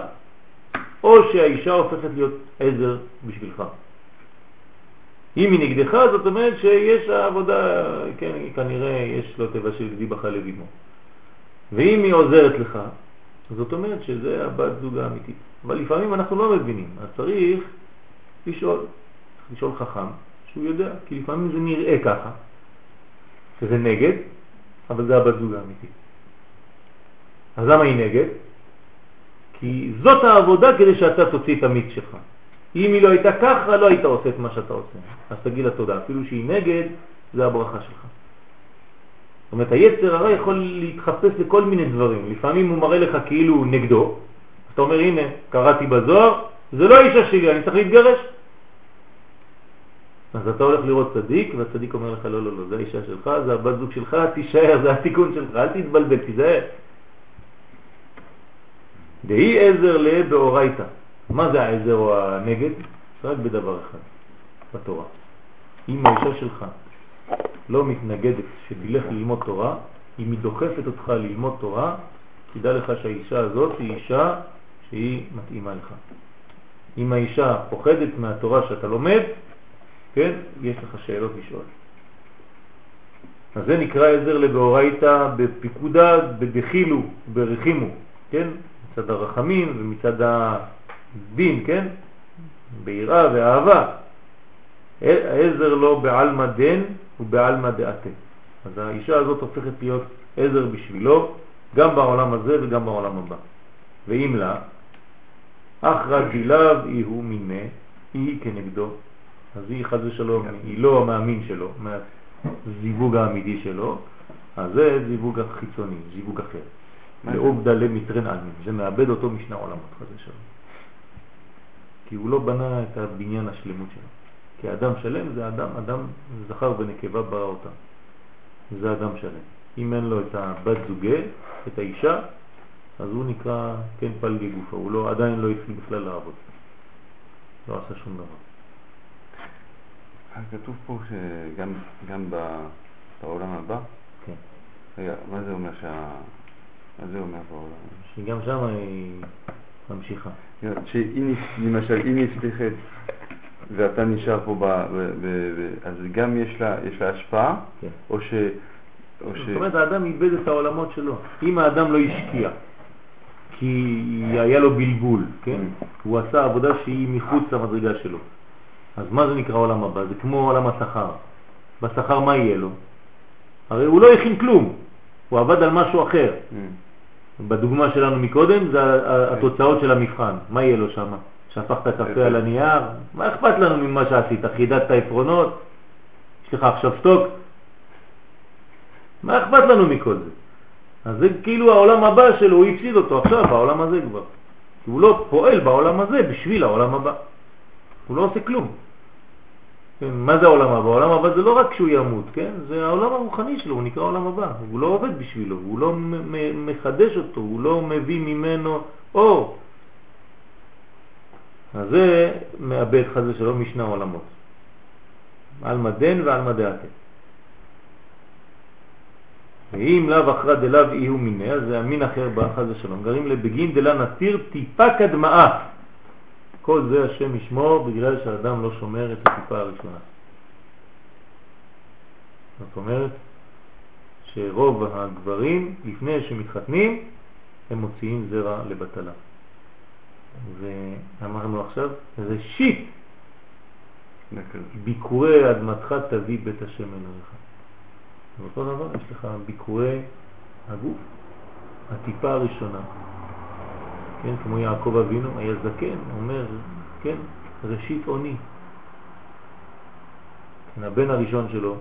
או שהאישה הופכת להיות עזר בשבילך. אם היא נגדך, זאת אומרת שיש עבודה, כן, כנראה יש לו טבע של גדי בחלב אמו. ואם היא עוזרת לך, זאת אומרת שזה הבת זוג האמיתית. אבל לפעמים אנחנו לא מבינים, אז צריך לשאול, לשאול חכם, שהוא יודע, כי לפעמים זה נראה ככה, שזה נגד, אבל זה הבת זוג האמיתית. אז למה היא נגד? כי זאת העבודה כדי שאתה תוציא את המיץ שלך. אם היא לא הייתה ככה, לא היית עושה את מה שאתה עושה. אז תגיד לה תודה. אפילו שהיא נגד, זה הברכה שלך. זאת אומרת, היצר הרע יכול להתחפש לכל מיני דברים. לפעמים הוא מראה לך כאילו הוא נגדו. אתה אומר, הנה, קראתי בזוהר, זה לא האישה שלי, אני צריך להתגרש. אז אתה הולך לראות צדיק, והצדיק אומר לך, לא, לא, לא, זה האישה שלך, זה הבת זוג שלך, תישאר, זה התיקון שלך, אל תתבלבל, תיזהר. דהי עזר לבאורייתא. מה זה העזר או הנגד? רק בדבר אחד, בתורה. אם האישה שלך לא מתנגדת שתלך ללמוד תורה, אם היא דוחפת אותך ללמוד תורה, תדע לך שהאישה הזאת היא אישה שהיא מתאימה לך. אם האישה פוחדת מהתורה שאתה לומד, כן, יש לך שאלות לשאול. אז זה נקרא עזר לבאורייתא בפיקודה, בדחילו, ברחימו, כן? מצד הרחמים ומצד הדין, כן? ביראה ואהבה. העזר לו בעלמא דן ובעלמא דעתה. אז האישה הזאת הופכת להיות עזר בשבילו, גם בעולם הזה וגם בעולם הבא. ואם לה, אחרא דילאו היא הוא מיני, היא כנגדו. אז היא חז ושלום, היא לא המאמין שלו, מהזיווג האמיתי שלו, אז זה זיווג החיצוני, זיווג אחר. לעובדא למטרן עלמין, זה מאבד אותו משני העולמות, חז ושלום. כי הוא לא בנה את הבניין השלמות שלו. כי אדם שלם זה אדם, אדם זכר ונקבה ברא אותם. זה אדם שלם. אם אין לו את הבת זוגה, את האישה, אז הוא נקרא כן פלגי גופה, הוא לא, עדיין לא התחיל בכלל לעבוד. לא עשה שום דבר. כתוב פה שגם בעולם הבא, כן. רגע, מה זה אומר שה... מה זה אומר בעולם? שגם שם היא ממשיכה. שהיא, למשל, היא נפתחת ואתה נשאר פה, ב, ב, ב, ב, אז גם יש לה, יש לה השפעה? כן. או ש... או ש... זאת אומרת, האדם איבד את העולמות שלו. אם האדם לא השקיע, כי היה לו בלבול, כן? Mm. הוא עשה עבודה שהיא מחוץ למדרגה שלו. אז מה זה נקרא עולם הבא? זה כמו עולם השכר. בשכר מה יהיה לו? הרי הוא לא הכין כלום, הוא עבד על משהו אחר. בדוגמה שלנו מקודם זה התוצאות של המבחן. מה יהיה לו שם? שפכת קפה על הנייר? מה אכפת לנו ממה שעשית? חידדת עפרונות? יש לך עכשיו סטוק? מה אכפת לנו מכל זה? אז זה כאילו העולם הבא שלו, הוא הפסיד אותו עכשיו בעולם הזה כבר. כי הוא לא פועל בעולם הזה בשביל העולם הבא. הוא לא עושה כלום. כן, מה זה העולם הבא? העולם הבא זה לא רק שהוא ימות, כן? זה העולם הרוחני שלו, הוא נקרא עולם הבא. הוא לא עובד בשבילו, הוא לא מחדש אותו, הוא לא מביא ממנו אור. אז זה מאבד חז ושלום משני העולמות. על מדן ועל מדעתה. ואם לאו אחרא דלאו איהו מיני, אז זה המין אחר בא חז ושלום. גרים לבגין דלה נתיר טיפה קדמאה. כל זה השם ישמור בגלל שהאדם לא שומר את הטיפה הראשונה. זאת אומרת שרוב הגברים לפני שמתחתנים הם מוציאים זרע לבטלה. ואמרנו עכשיו, שיט, ביקורי אדמתך תביא בית השם אלוהיך. ואותו דבר, יש לך ביקורי הגוף, הטיפה הראשונה. כן, כמו יעקב אבינו, היה זקן, אומר, כן, ראשית עוני. כן, הבן הראשון שלו,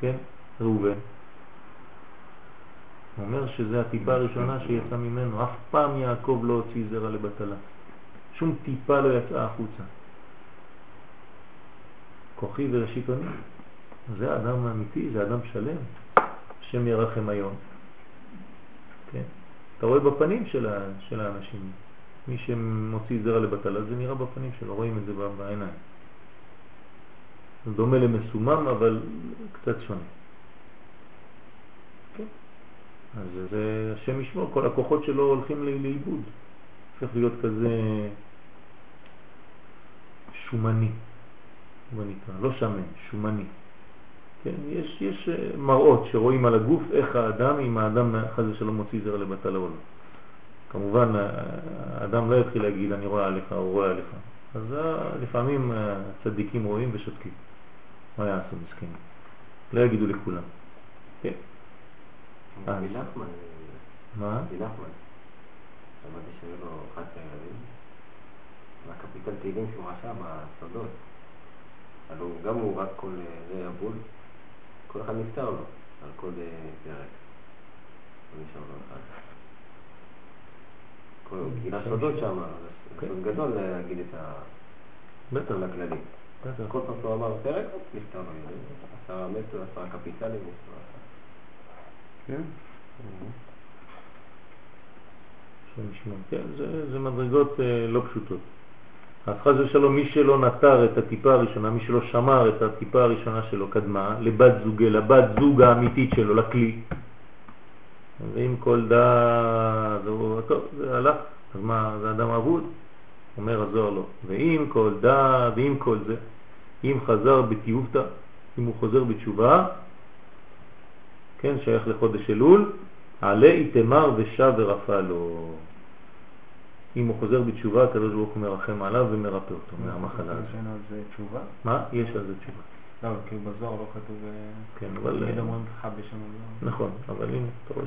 כן, ראובן. אומר שזה הטיפה הראשונה שיצא ממנו. אף פעם יעקב לא הוציא זרע לבטלה. שום טיפה לא יצאה החוצה. כוחי וראשית עוני. זה אדם אמיתי, זה אדם שלם. השם ירחם היום. כן? אתה רואה בפנים של, ה, של האנשים. מי שמוציא זרע לבטלה זה נראה בפנים שלו, רואים את זה בעיניים. זה דומה למסומם אבל קצת שונה. כן? אז זה השם ישמור, כל הכוחות שלו הולכים לאיבוד. הופך להיות כזה שומני, בוא נקרא, לא שמן, שומני. כן, יש, יש אה, מראות שרואים על הגוף איך האדם, אם האדם חס ושלום מוציא זרע לבטל או לא. כמובן, האדם לא יתחיל להגיד אני רואה עליך או רואה עליך. אז אה, לפעמים הצדיקים רואים ושותקים. מה יעשו מסכנים? לא יגידו לכולם. כן? מה? שמעתי שהיו לו 11 ילדים, והקפיטל תהילים שהוא רשם בסודות, אבל הוא גם הוא רק כל זה יבול, כל אחד נפטר לו על כל אה, פרק. לא נשאר לו אחד. כל- גילה סודות שם, זה סוד גדול להגיד את ה... בטח, הכללי. כל פעם שהוא אמר פרק, נפטר לו. עשרה מתו, עשרה קפיטלים, נפטר. כן? ישמור. כן, זה, מדרגות אה, לא פשוטות. אז חס ושלום, מי שלא נטר את הטיפה הראשונה, מי שלא שמר את הטיפה הראשונה שלו קדמה, לבת זוגה, לבת זוג האמיתית שלו, לכלי, ואם כל הוא, טוב, זה הלך, אז מה, זה אדם אבוד? אומר הזוהר לו, ואם כל דה, ואם כל זה, אם חזר בתיובתא, אם הוא חוזר בתשובה, כן, שייך לחודש אלול, עלה איתמר ושב ורפא לו. אם הוא חוזר בתשובה, הקדוש ברוך הוא מרחם עליו ומרפא אותו מהמחלה הזאת. שאין על זה תשובה? מה? יש על זה תשובה. לא, כאילו בזוהר לא כתוב... אה, כן, אבל... תמיד אומרים לך בשם הזוהר. נכון, אבל הנה, אתה רואה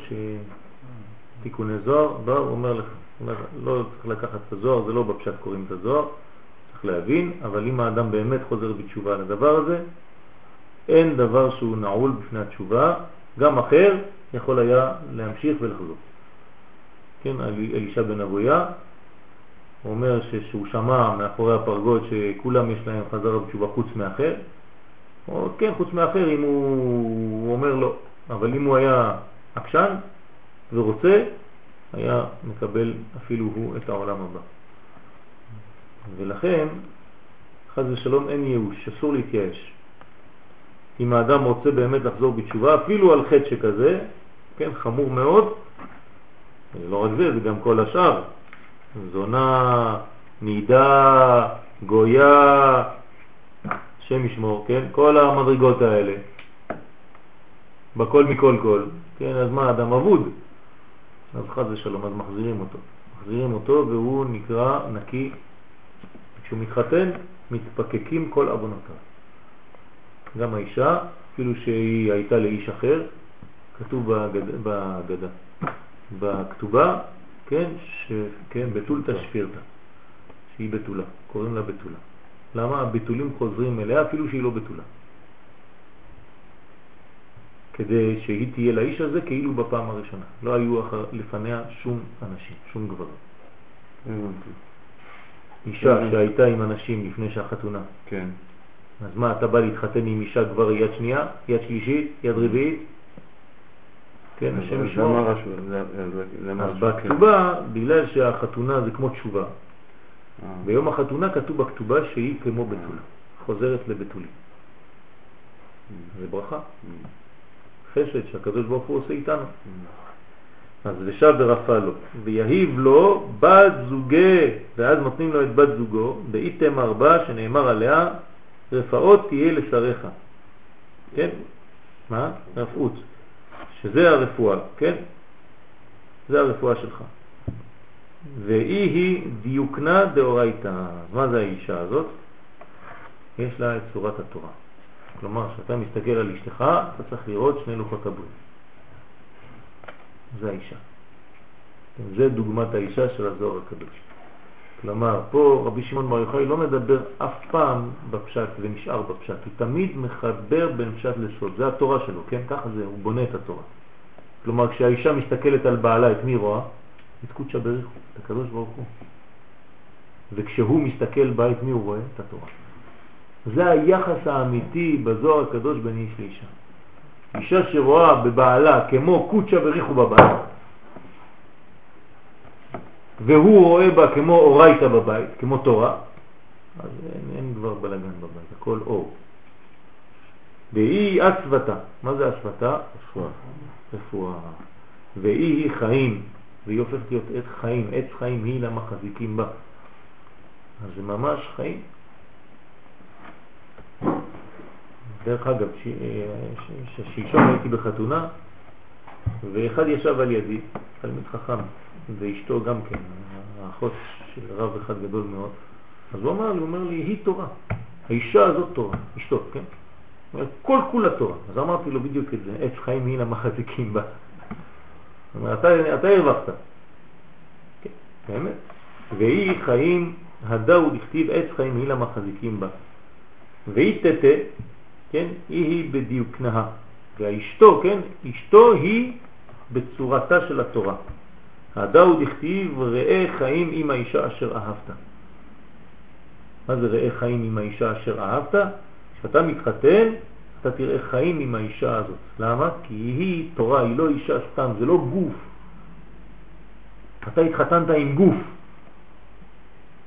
שתיקוני זוהר, בא, הוא אומר לך, לא צריך לקחת את הזוהר, זה לא בפשט קוראים את הזוהר, צריך להבין, אבל אם האדם באמת חוזר בתשובה על הדבר הזה, אין דבר שהוא נעול בפני התשובה, גם אחר יכול היה להמשיך ולחזור. כן, אל- אלישע בן אבויה, אומר שהוא שמע מאחורי הפרגוד שכולם יש להם חזרה בתשובה חוץ מאחר, או כן, חוץ מאחר אם הוא, הוא אומר לא, אבל אם הוא היה עקשן ורוצה, היה מקבל אפילו הוא את העולם הבא. ולכן, חז ושלום אין ייאוש, אסור להתייאש. אם האדם רוצה באמת לחזור בתשובה, אפילו על חטא שכזה, כן, חמור מאוד, לא רק זה, זה גם כל השאר, זונה, נידה, גויה, שם ישמור, כן? כל המדרגות האלה, בכל מכל כל, כן? אז מה, אדם אבוד? אז חז ושלום, אז מחזירים אותו. מחזירים אותו והוא נקרא נקי. כשהוא מתחתן, מתפקקים כל אבונותיו. גם האישה, אפילו שהיא הייתה לאיש אחר, כתוב בגד... בגדה, בכתובה, כן, ש... כן, בתולתא שפירתא, שהיא בתולה, קוראים לה בתולה. למה? הבתולים חוזרים אליה אפילו שהיא לא בתולה. כדי שהיא תהיה לאיש הזה כאילו בפעם הראשונה. לא היו אחר, לפניה שום אנשים, שום גברים. הבנתי. אישה שהייתה עם אנשים לפני שהחתונה, כן. אז מה, אתה בא להתחתן עם אישה כבר יד שנייה, יד שלישית, יד רביעית? כן, השם ישמור. אז? בכתובה, בגלל שהחתונה זה כמו תשובה, אה. ביום החתונה כתוב בכתובה שהיא כמו בתולה, חוזרת לבתולים. זה ברכה. חסד שהקדוש ברוך הוא עושה איתנו. אז ושב ורפא לו, ויהיב לו בת זוגה, ואז נותנים לו את בת זוגו, באיתם ארבע שנאמר עליה, רפאות תהיה לשריך. כן? מה? רפאות. שזה הרפואה, כן? זה הרפואה שלך. והיא היא דיוקנה דאורייתא. מה זה האישה הזאת? יש לה את צורת התורה. כלומר, כשאתה מסתכל על אשתך, אתה צריך לראות שני לוחות הברית. זה האישה. זה דוגמת האישה של הזוהר הקדוש. כלומר, פה רבי שמעון בר יוחאי לא מדבר אף פעם בפשט ונשאר בפשט, הוא תמיד מחבר בין פשט לסוד, זה התורה שלו, כן? ככה זה, הוא בונה את התורה. כלומר, כשהאישה מסתכלת על בעלה, את מי רואה? את קודשא בריחו, את הקדוש ברוך הוא. וכשהוא מסתכל בה, את מי הוא רואה? את התורה. זה היחס האמיתי בזוהר הקדוש בין איש לאישה. אישה שרואה בבעלה כמו קודשא בריחו בבית, והוא רואה בה כמו אורייתא בבית, כמו תורה, אז אין, אין כבר בלגן בבית, הכל אור. והיא אסוותה, מה זה אסוותה? רפואה. רפואה. והיא היא חיים והיא הופכת להיות עץ חיים, עץ חיים היא למחזיקים בה. אז זה ממש חיים. דרך אגב, שלשום הייתי בחתונה, ואחד ישב על ידי, תלמיד חכם, ואשתו גם כן, האחות של רב אחד גדול מאוד, אז הוא אמר לי, הוא אומר לי, היא תורה, האישה הזאת תורה, אשתו, כן? כל כולה תורה. אז אמרתי לו בדיוק את זה, עץ חיים היא למחזיקים בה. הוא אומר, אתה, אתה הרווחת. כן, באמת. והיא חיים, הדאו דכתיב עץ חיים היא למחזיקים בה. והיא תתה, כן, היא היא בדיוקנה. והאשתו, כן, אשתו היא בצורתה של התורה. הדאו דכתיב ראה חיים עם האישה אשר אהבת. מה זה ראה חיים עם האישה אשר אהבת? כשאתה מתחתן, אתה תראה חיים עם האישה הזאת. למה? כי היא תורה, היא לא אישה סתם, זה לא גוף. אתה התחתנת עם גוף.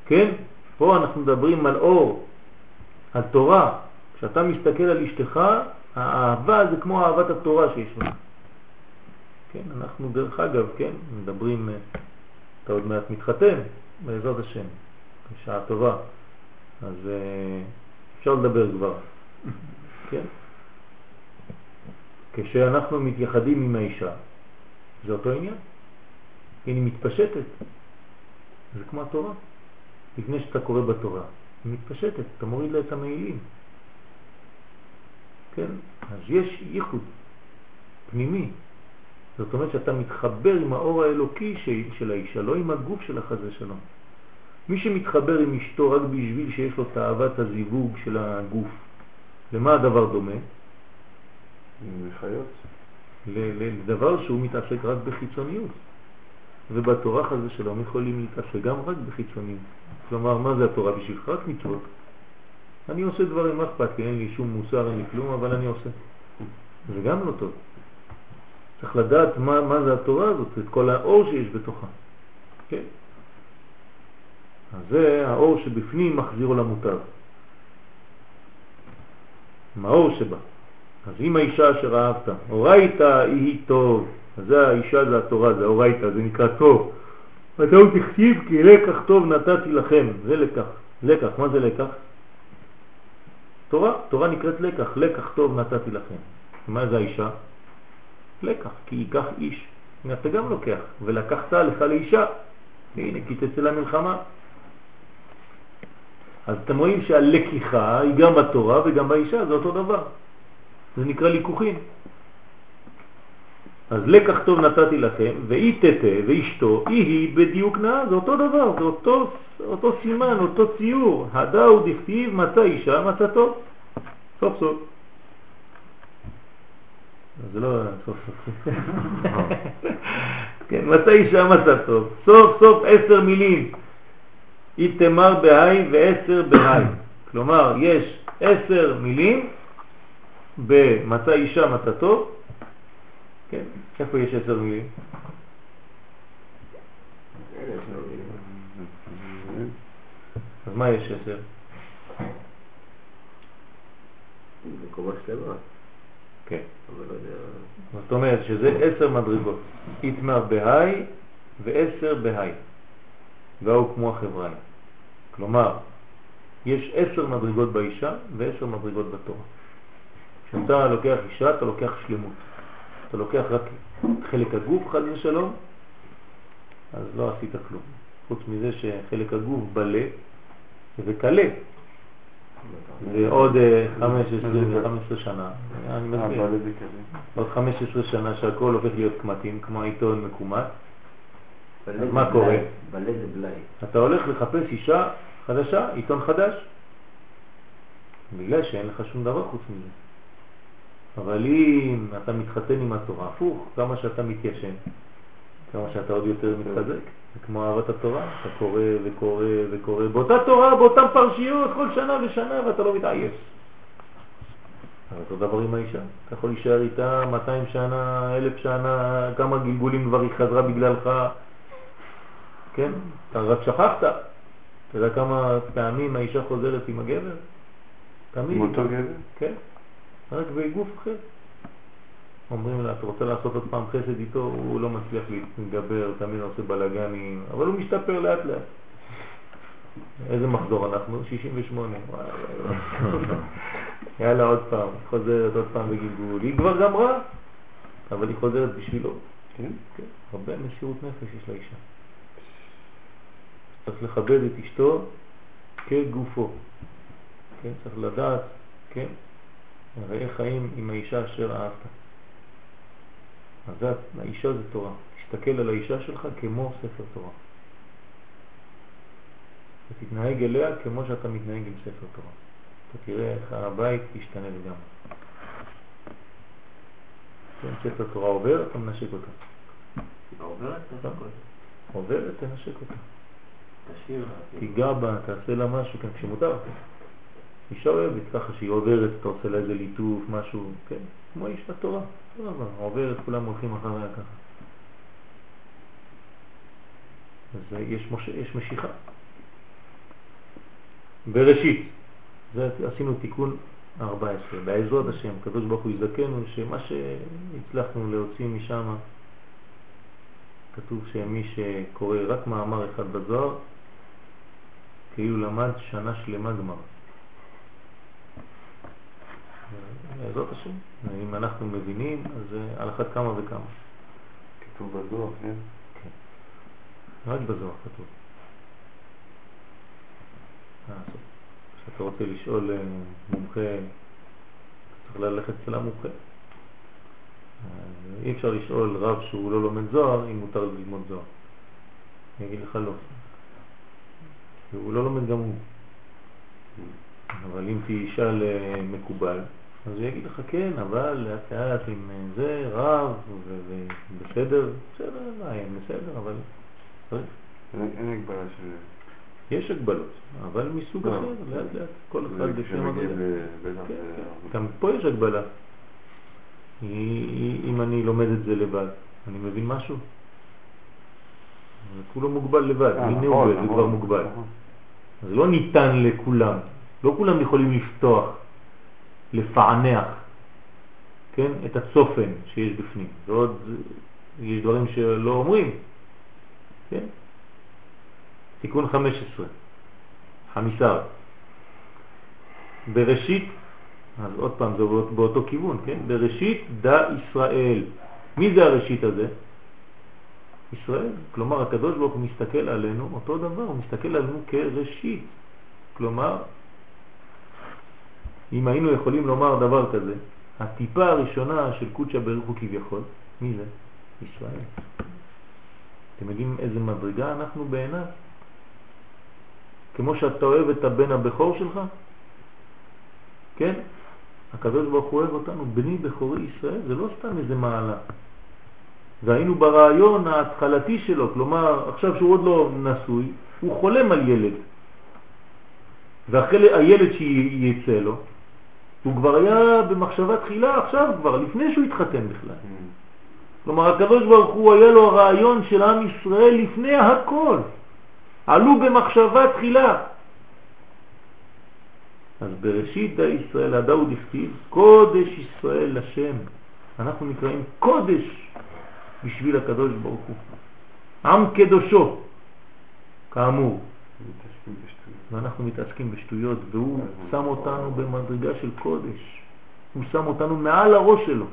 כן? פה אנחנו מדברים על אור, על תורה. כשאתה מסתכל על אשתך, האהבה זה כמו אהבת התורה שיש לך. כן, אנחנו דרך אגב, כן, מדברים, אה, אתה עוד מעט מתחתן, בעזרת השם, בשעה טובה, אז אה, אפשר לדבר כבר, (laughs) כן? כשאנחנו מתייחדים עם האישה, זה אותו עניין. היא מתפשטת, זה כמו התורה. לפני שאתה קורא בתורה, היא מתפשטת, אתה מוריד לה את המעילים. כן? אז יש ייחוד פנימי. זאת אומרת שאתה מתחבר עם האור האלוקי של האישה, לא עם הגוף של החזה שלום. מי שמתחבר עם אשתו רק בשביל שיש לו תאוות הזיווג של הגוף, למה הדבר דומה? לחיות. לדבר שהוא מתעסק רק בחיצוניות. ובתורה חזה שלום יכולים להתעסק גם רק בחיצוניות. כלומר, מה זה התורה בשבילך? רק מצוות. אני עושה דברים, מה אכפת לי? אין לי שום מוסר, אין לי כלום, אבל אני עושה. זה גם לא טוב. צריך לדעת מה, מה זה התורה הזאת, את כל האור שיש בתוכה. כן? אז זה האור שבפנים מחזיר לו למותר. האור שבה. אז אם האישה אשר אהבת, אורייתא היא טוב, אז זה האישה זה התורה, זה אורייתא, זה נקרא טוב. ותאו תכתיב כי לקח טוב נתתי לכם, זה לקח. לקח, מה זה לקח? תורה, תורה נקראת לקח, לקח טוב נתתי לכם. מה זה האישה? לקח, כי ייקח איש. הנה אתה גם לוקח, ולקחת לך לאישה. הנה, כי תצא למלחמה. אז אתם רואים שהלקיחה היא גם בתורה וגם באישה, זה אותו דבר. זה נקרא ליקוחים. אז לקח טוב נתתי לכם, והיא תתה ואשתו, היא היא בדיוק נאה, זה אותו דבר, זה אותו, אותו סימן, אותו ציור. הדאו דכתיב מצא אישה, מצא טוב. סוף סוף. זה לא סוף סוף. כן, אישה מצא טוב. סוף סוף עשר מילים. איתמר בהי ועשר בהי. כלומר, יש עשר מילים במצא אישה מצא טוב, כן? איפה יש עשר מילים? אז מה יש עשר? בקומה שלמה. כן. לא. זאת אומרת שזה עשר מדרגות. איתמר בהי ועשר בהי. והוא כמו החבריים. כלומר, יש עשר מדרגות באישה ועשר מדרגות בתורה. כשאתה לוקח אישה, אתה לוקח שלמות. אתה לוקח רק חלק הגוף, חד ושלום, אז לא עשית כלום. חוץ מזה שחלק הגוף בלה וקלה. ועוד 15 שנה, אני מסביר, עוד 15 שנה שהכל הופך להיות קמטים, כמו העיתון מקומט, אז מה קורה? אתה הולך לחפש אישה חדשה, עיתון חדש, בגלל שאין לך שום דבר חוץ מזה. אבל אם אתה מתחתן עם התורה, הפוך, כמה שאתה מתיישן, כמה שאתה עוד יותר מתחזק, זה כמו אהבת התורה, אתה קורא וקורא וקורא באותה תורה, באותן פרשיות, כל שנה ושנה, ואתה לא מתעייף. אבל אותו דבר עם האישה, אתה יכול להישאר איתה 200 שנה, 1,000 שנה, כמה גלגולים כבר היא חזרה בגללך, כן? אתה רק שכחת. אתה יודע כמה פעמים האישה חוזרת עם הגבר? תמיד. עם אותו גבר? כן. רק בגוף אחר. אומרים לה, אתה רוצה לעשות עוד פעם חסד איתו, הוא לא מצליח להתגבר, תמיד עושה בלאגנים, אבל הוא משתפר לאט לאט. איזה מחזור אנחנו? 68. וואי, וואי, וואי. יאללה עוד פעם, חוזרת עוד פעם בגלגול. היא כבר גמרה, אבל היא חוזרת בשבילו. כן? כן, הרבה מסירות נפש יש לאישה. צריך לכבד את אשתו כגופו. כן, צריך לדעת, כן, ראה חיים עם האישה אשר אהבת. אז האישה זה תורה. תסתכל על האישה שלך כמו ספר תורה. ותתנהג אליה כמו שאתה מתנהג עם ספר תורה. אתה תראה איך הבית ישתנה לגמרי. כן, ספר תורה עובר, אתה מנשק אותה. עוברת? עוברת, תנשק אותה. תשאיר. תיגע בה, תעשה לה משהו, כן, כשמותר. אישה אוהבת ככה שהיא עוברת, אתה עושה לה איזה ליטוף, משהו, כן, כמו אישה תורה. דבר, עוברת, כולם הולכים אחריה ככה. אז יש, מש... יש משיכה. בראשית, זה עשינו תיקון 14. בעזרת השם, קדוש ברוך הוא יזכנו שמה שהצלחנו להוציא משם, כתוב שמי שקורא רק מאמר אחד בזוהר, כאילו למד שנה שלמה גמר. בעזרת השם, אם אנחנו מבינים, אז על אחת כמה וכמה. כתוב בזוהר, כן? רק בזוהר כתוב. כשאתה רוצה לשאול אה, מומחה, צריך ללכת אצל המומחה. אי אפשר לשאול רב שהוא לא לומד זוהר אם מותר ללמוד זוהר. אני אגיד לך לא. הוא לא לומד גם הוא. אבל אם תשאל אה, מקובל, אז הוא יגיד לך כן, אבל לאט לאט עם אה, זה, רב, ובסדר, בסדר, אין בסדר, אבל. אין הגבלה של... יש הגבלות, אבל מסוג לא, אחר, לאט לאט, כל אחד המדרגה. בטח... כן, כן. גם פה יש הגבלה. אם אני לומד את זה לבד, אני מבין משהו? כולו מוגבל לבד, אה, הנה נכון, הוא זה נכון, כבר מוגבל. נכון. זה לא ניתן לכולם, לא כולם יכולים לפתוח, לפענח, כן, את הצופן שיש בפנים. ועוד יש דברים שלא אומרים, כן? תיקון 15, חמיסר. בראשית, אז עוד פעם זה באות- באותו כיוון, כן? בראשית דע ישראל. מי זה הראשית הזה? ישראל. כלומר, הקדוש ברוך הוא מסתכל עלינו אותו דבר, הוא מסתכל עלינו כראשית. כלומר, אם היינו יכולים לומר דבר כזה, הטיפה הראשונה של קודשא ברוך הוא כביכול, מי זה? ישראל. אתם יודעים איזה מדרגה אנחנו בעיניו? כמו שאתה אוהב את הבן הבכור שלך, כן? הקדוש ברוך הוא אוהב אותנו, בני בכורי ישראל, זה לא סתם איזה מעלה. והיינו ברעיון ההתחלתי שלו, כלומר, עכשיו שהוא עוד לא נשוי, הוא חולם על ילד. ואחרי הילד שיצא לו, הוא כבר היה במחשבה תחילה עכשיו כבר, לפני שהוא התחתן בכלל. כלומר, הקדוש ברוך הוא היה לו הרעיון של עם ישראל לפני הכל. עלו במחשבה תחילה. אז בראשית דה ישראל, הכתיב, קודש ישראל לשם. אנחנו נקראים קודש בשביל הקדוש ברוך הוא. עם קדושו, כאמור. ואנחנו מתעסקים בשטויות, והוא שם אותנו במדרגה של קודש. הוא שם אותנו מעל הראש שלו,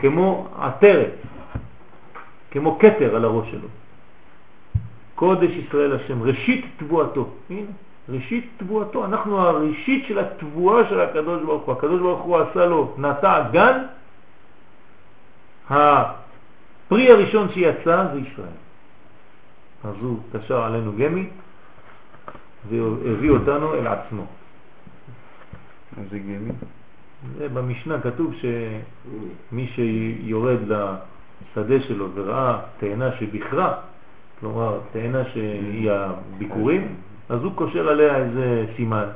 כמו עטרת, כמו כתר על הראש שלו. קודש ישראל השם, ראשית תבואתו. הנה, ראשית תבואתו. אנחנו הראשית של התבואה של הקדוש ברוך הוא. הקדוש ברוך הוא עשה לו, נטע גן, הפרי הראשון שיצא זה ישראל. אז הוא קשר עלינו גמי והביא אותנו אל עצמו. אז זה גמי? זה במשנה כתוב שמי שיורד לשדה שלו וראה תאנה שבכרה, כלומר תאנה שהיא הביקורים, אז הוא קושר עליה איזה סימן,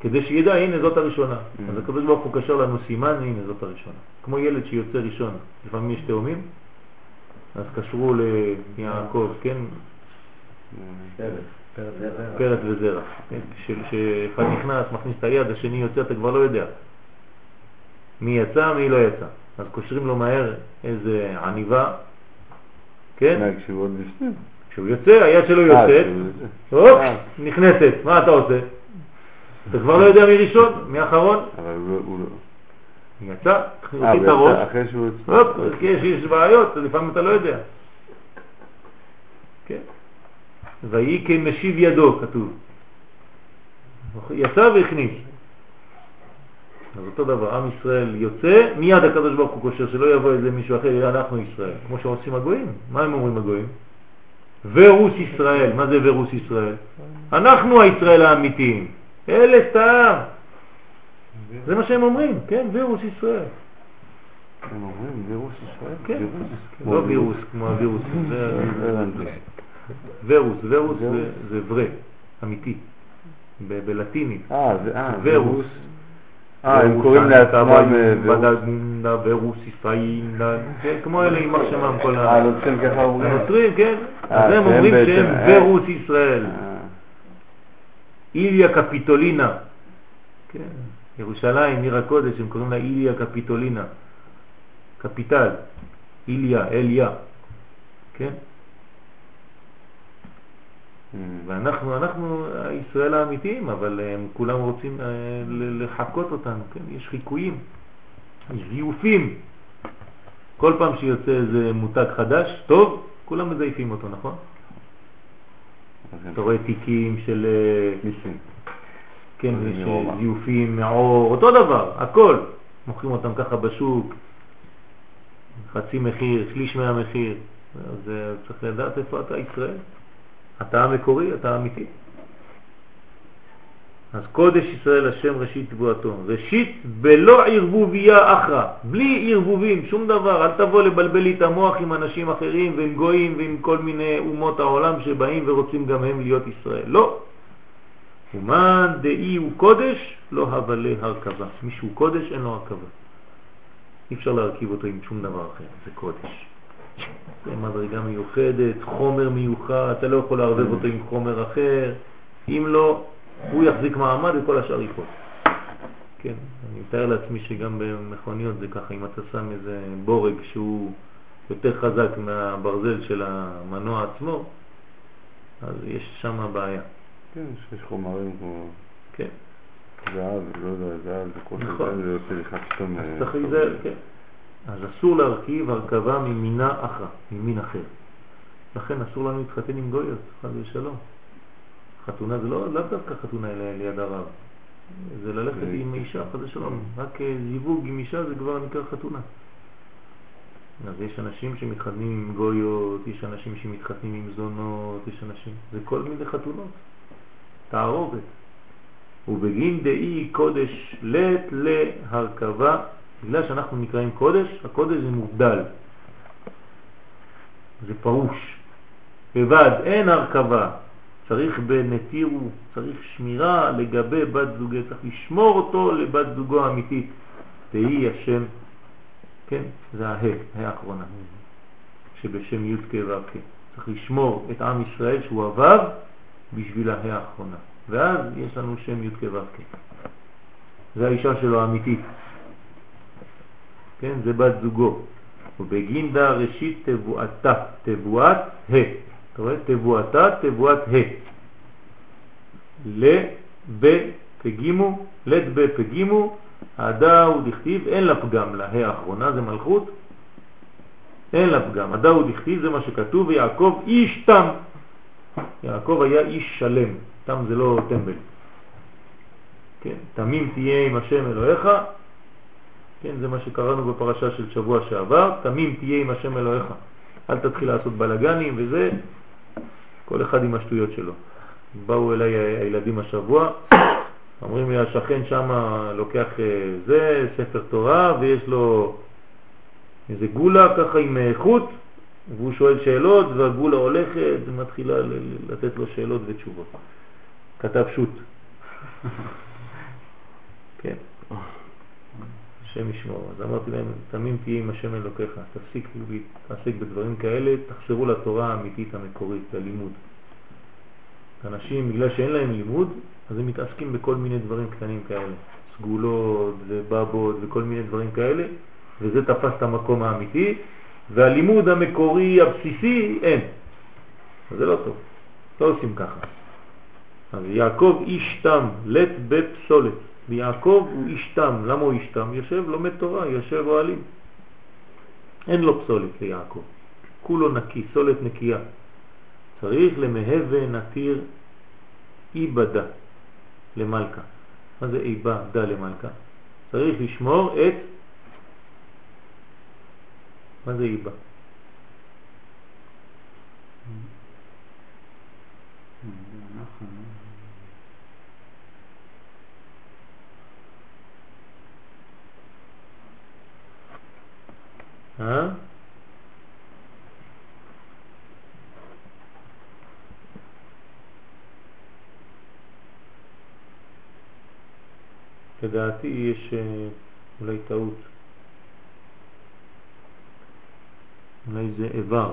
כדי שידע, הנה זאת הראשונה. Mm. אז הוא קשר לנו סימן, הנה זאת הראשונה. כמו ילד שיוצא ראשון, לפעמים יש תאומים, אז קשרו ליעקב, כן, פרט וזרע. כן? של- שאחד נכנס, מכניס את היד, השני יוצא, אתה כבר לא יודע. מי יצא, מי לא יצא. אז קושרים לו מהר איזה עניבה, כן? כשהוא עוד לפני? כשהוא יוצא, היד שלו אה, יוצאת, הופ, אה. נכנסת, מה אתה עושה? אתה כבר לא יודע מי ראשון, מי אחרון? אבל הוא לא- הוא לא... יצא, אה, הוציא את הראש, אחרי שהוא... הופ, כי יש, יש בעיות, לפעמים אתה לא יודע. כן. ויהי כמשיב ידו, כתוב. יצא והכניס. אז אותו דבר, עם ישראל יוצא, מיד הקדוש ברוך הוא קושר, שלא יבוא איזה מישהו אחר, אנחנו ישראל, כמו שעושים הגויים. מה הם אומרים הגויים? ורוס ישראל, מה זה ורוס ישראל? אנחנו הישראל האמיתיים, אלה סתם. זה מה שהם אומרים, כן, ורוס ישראל. הם אומרים וירוס ישראל? כן, וירוס? לא וירוס כמו הווירוס, זה לא הבנתי. וירוס, וירוס וירוס. זה- ורה, אמיתי, בלטינית. אה. אה, וירוס. אה, הם קוראים לעצמם אה, וירוס. וירוס יפאינדה, כן, כמו אלה יימח שמם כל אה, ה... הנוצרים ככה אומרים? הנוצרים, כן, אה, אז הם שהם אומרים שהם אה. וירוס ישראל, אה, איליה קפיטולינה, כן, ירושלים, עיר הקודש, הם קוראים לה איליה קפיטולינה, קפיטל, איליה, אליה, כן, אה, ואנחנו, אנחנו הישראל האמיתיים, אבל הם כולם רוצים אה, לחקות אותנו, כן? יש חיקויים, יש זיופים. כל פעם שיוצא איזה מותג חדש, טוב, כולם מזייפים אותו, נכון? הם- אתה רואה תיקים של, אה, ניסים. כן. זיופים, מעור, אותו דבר, הכל. מוכרים אותם ככה בשוק, חצי מחיר, שליש מהמחיר. אז אה, צריך לדעת איפה אתה ישראל. אתה המקורי, אתה האמיתי. אז קודש ישראל השם ראשית תבואתו. ראשית בלא ערבוביה אחרא, בלי ערבובים, שום דבר. אל תבוא לבלבל לי את המוח עם אנשים אחרים ועם גויים ועם כל מיני אומות העולם שבאים ורוצים גם הם להיות ישראל. לא. ומן דאי הוא קודש, לא הבלה הרכבה. מישהו קודש, אין לו הרכבה. אי אפשר להרכיב אותו עם שום דבר אחר, זה קודש. זה מדרגה מיוחדת, חומר מיוחד, אתה לא יכול לערבב אותו עם חומר אחר, אם לא, הוא יחזיק מעמד וכל השאר ייפול. כן, אני מתאר לעצמי שגם במכוניות זה ככה, אם אתה שם איזה בורג שהוא יותר חזק מהברזל של המנוע עצמו, אז יש שם בעיה. כן, שיש חומרים כמו כן, זהב, לא יודע, זהב, זה כל נכון. זה, יוצא לך פתאום... אז אה, צריך טוב. להיזהר, כן. אז אסור להרכיב הרכבה ממינה אחרא, ממין אחר. לכן אסור לנו להתחתן עם גויות, חד ושלום. חתונה זה לא, לאו דווקא חתונה אלא ליד הרב. זה ללכת זה- עם אישה, חד ושלום. רק אה, זיווג עם אישה זה כבר נקרא חתונה. אז יש אנשים שמתחתנים עם גויות, יש אנשים שמתחתנים עם זונות, יש אנשים, זה כל מיני חתונות. תערובת. ובגין דאי קודש לט להרכבה, בגלל שאנחנו נקראים קודש, הקודש זה מובדל, זה פרוש. לבד, אין הרכבה, צריך בנתירו, צריך שמירה לגבי בת זוגו, צריך לשמור אותו לבת זוגו האמיתית, תהי השם, כן, זה הה, האחרונה, שבשם י' כ' ו'. צריך לשמור את עם ישראל שהוא הוו בשביל הה האחרונה. ואז יש לנו שם י' כ' ו' כ'. זה האישה שלו האמיתית. כן, זה בת זוגו. ובגינדה ראשית תבואתה, תבואת ה'. אתה רואה? תבואתה, תבואת ה'. לב פגימו, לת בפגימו, עדה הוא דכתיב, אין לה פגם לה, האחרונה זה מלכות, אין לה פגם. עדה הוא דכתיב זה מה שכתוב, ויעקב איש תם. יעקב היה איש שלם, תם זה לא טמבל. כן, תמים תהיה עם השם אלוהיך, כן, זה מה שקראנו בפרשה של שבוע שעבר, תמים תהיה עם השם אלוהיך. אל תתחיל לעשות בלגנים וזה, כל אחד עם השטויות שלו. באו אליי הילדים השבוע, אומרים לי השכן שם לוקח אה, זה, ספר תורה, ויש לו איזה גולה ככה עם אה, חוט, והוא שואל שאלות, והגולה הולכת ומתחילה לתת לו שאלות ותשובות. כתב שוט. (laughs) כן. השם ישמור. אז אמרתי להם, תמים תהיה עם השם אלוקיך, תפסיק להתעסק בדברים כאלה, תחזרו לתורה האמיתית המקורית, ללימוד. אנשים, בגלל שאין להם לימוד, אז הם מתעסקים בכל מיני דברים קטנים כאלה. סגולות ובבות וכל מיני דברים כאלה, וזה תפס את המקום האמיתי, והלימוד המקורי הבסיסי אין. זה לא טוב, לא עושים ככה. אז יעקב איש תם, לט בפסולת. ויעקב הוא איש תם. למה הוא איש תם? יושב לומד תורה, יושב אוהלים. אין לו פסולת ליעקב. כולו נקי, סולת נקייה. צריך למהווה נתיר איבדה למלכה. מה זה איבדה למלכה? צריך לשמור את... מה זה איבה? אה? לדעתי יש אה, אולי טעות. אולי זה איבר.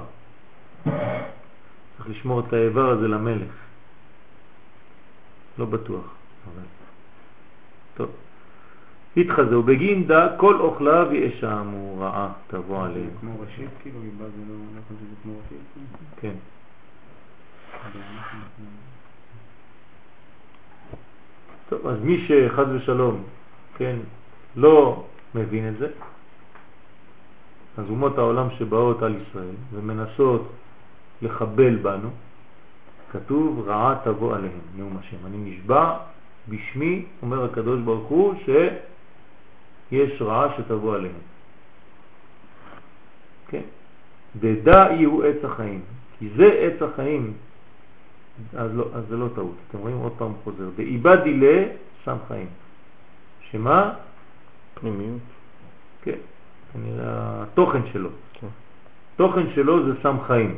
צריך לשמור את האיבר הזה למלך. לא בטוח, אבל... טוב. התחזה ובגינדה כל אוכלה וישעמו רעה תבוא עליהם. כמו ראשית, כאילו, ליבה זה לא, חושב שזה כמו ראשית. כן. טוב, אז מי שחז ושלום, כן, לא מבין את זה, אז אומות העולם שבאות על ישראל ומנסות לחבל בנו, כתוב רעה תבוא עליהם, נאום השם. אני נשבע בשמי, אומר הקדוש ברוך הוא, שיש רעה שתבוא עליהם. כן? דדע יהיו עץ החיים, כי זה עץ החיים, אז, לא, אז זה לא טעות. אתם רואים עוד פעם חוזר. דאיבדי לה שם חיים. שמה? פנימיות. כן, התוכן שלו. כן. תוכן שלו זה שם חיים.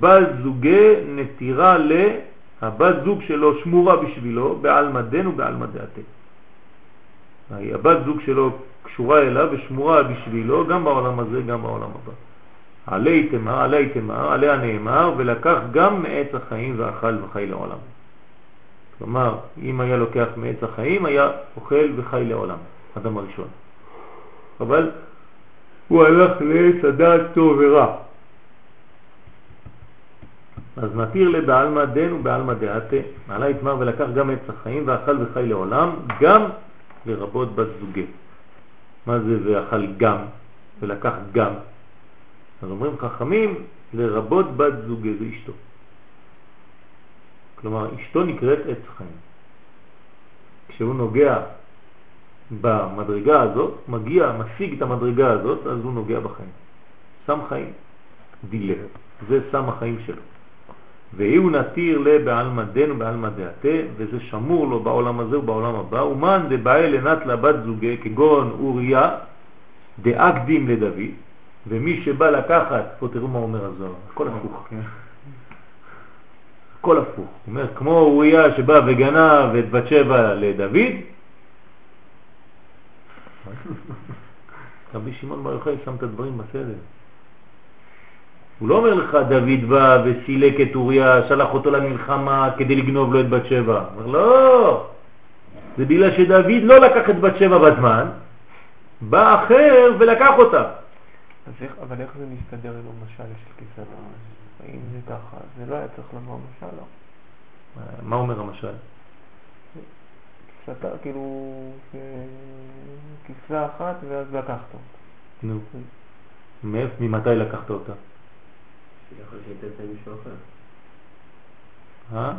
בת זוגי נטירה ל... הבת זוג שלו שמורה בשבילו בעלמא דין ובעלמא דעתה. הבת זוג שלו קשורה אליו ושמורה בשבילו גם בעולם הזה, גם בעולם הבא. עלי תמר, עלי תמר, עליה נאמר, ולקח גם מעץ החיים ואכל וחי לעולם. כלומר, אם היה לוקח מעץ החיים, היה אוכל וחי לעולם, אדם הראשון. אבל הוא הלך לעץ הדעת טוב ורע. אז נתיר לבעלמא דין ובעלמא דעתה, עלה יתמר ולקח גם עץ החיים ואכל וחי לעולם, גם לרבות בת. מה זה ואכל גם ולקח גם? אז אומרים חכמים, לרבות בת זוגי זה אשתו. כלומר, אשתו נקראת עץ חיים. כשהוא נוגע במדרגה הזאת, מגיע, משיג את המדרגה הזאת, אז הוא נוגע בחיים. שם חיים, דילה, זה שם החיים שלו. והוא נתיר לבעלמא דין ובעלמא דעתה, וזה שמור לו בעולם הזה ובעולם הבא, ומן דבעי לנת לבת זוגי, כגון אוריה, דאקדים לדוד, ומי שבא לקחת, פה תראו מה אומר הזוהר, הכל הפוך. הכל הפוך. הוא אומר, כמו אוריה שבא וגנב את בת שבע לדוד, (laughs) רבי שמעון בר יוחאי שם את הדברים בסדר. הוא לא אומר לך דוד בא וסילק את אוריה, שלח אותו למלחמה כדי לגנוב לו את בת שבע. אומר לא, זה בגלל שדוד לא לקח את בת שבע בזמן, בא אחר ולקח אותה. אז איך, אבל איך זה מסתדר עם המשל של כיסת הארץ? אם זה ככה, זה לא היה צריך לבוא משל, לא? מה אומר המשל? כיסתה, כאילו, כיסה אחת ואז לקחת אותה. נו, מאיפה, ממתי לקחת אותה? יכול להיות שהייתה מישהו אחר. אה?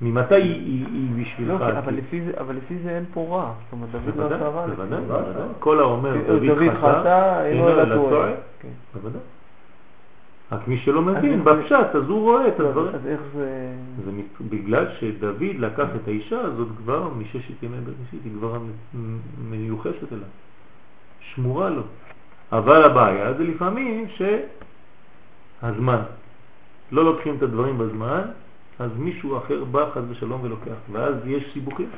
ממתי היא- בשבילך? לא, אבל לפי זה- אבל לפי זה אין פה רע. זאת אומרת, דוד לא עשה רע. בוודאי, זה. בוודאי. כל האומר דוד חטא, אינו אלא טועה. כן. בוודאי. רק מי שלא מבין בפשט, אז הוא רואה את לא, הדברים. אז איך זה... זה בגלל שדוד לקח את האישה הזאת כבר מששת ימי בראשית, היא כבר מיוחסת אליו, שמורה לו. אבל הבעיה זה לפעמים שהזמן, לא לוקחים את הדברים בזמן, אז מישהו אחר בא חז ושלום ולוקח, ואז יש סיבוכים.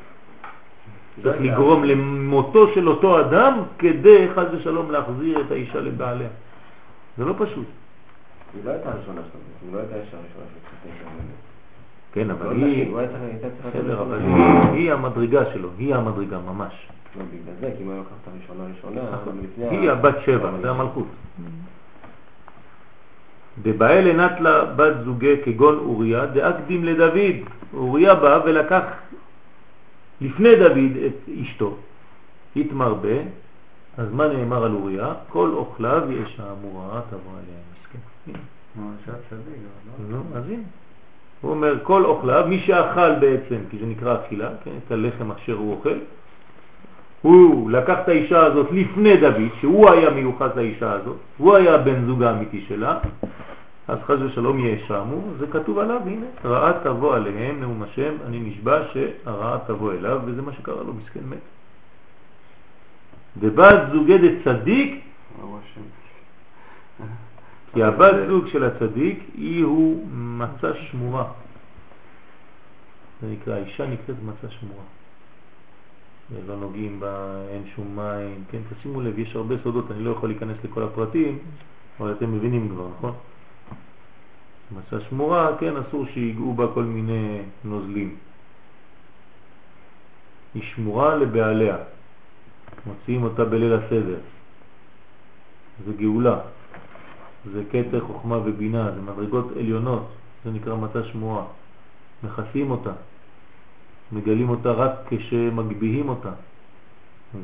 צריך לגרום למותו של אותו אדם כדי חז ושלום להחזיר את האישה לבעליה. זה לא פשוט. היא לא הייתה הראשונה היא לא הייתה האישה הראשונה. כן, אבל לא היא... להיות בסדר, אבל. היא- המדרגה שלו, היא המדרגה ממש. לא, בגלל זה, כי אם היה לוקח את הראשונה ראשונה, לפני היא הבת שבע, זה המלכות. דבעי לנטלה בת זוגי כגון אוריה, דאקדים לדוד. אוריה בא ולקח לפני דוד את אשתו. התמרבה, אז מה נאמר על אוריה? כל אוכליו יש האמורה תבוא עליה מסכן. הנה. נו, צדיק, לא? נו, אז הנה. הוא אומר, כל אוכליו, מי שאכל בעצם, כי זה נקרא אכילה, כן, את הלחם אשר הוא אוכל, הוא לקח את האישה הזאת לפני דוד, שהוא היה מיוחס לאישה הזאת, הוא היה הבן זוג האמיתי שלה, אז חס ושלום יאשמו, זה כתוב עליו, הנה, רעה תבוא עליהם, נאום השם, אני נשבע שהרעה תבוא אליו, וזה מה שקרה לו, מסכן מת. ובת ברוך השם. כי הבת זוג של הצדיק היא הוא מצה שמורה. זה נקרא, האישה נקראת מצה שמורה. לא נוגעים בה, אין שום מים, כן, תשימו לב, יש הרבה סודות, אני לא יכול להיכנס לכל הפרטים, אבל אתם מבינים כבר, נכון? מצה שמורה, כן, אסור שיגעו בה כל מיני נוזלים. היא שמורה לבעליה, מוציאים אותה בליל הסדר. זה גאולה. זה קטר חוכמה ובינה, זה מדרגות עליונות, זה נקרא מצה שמורה. מכסים אותה, מגלים אותה רק כשמגביהים אותה,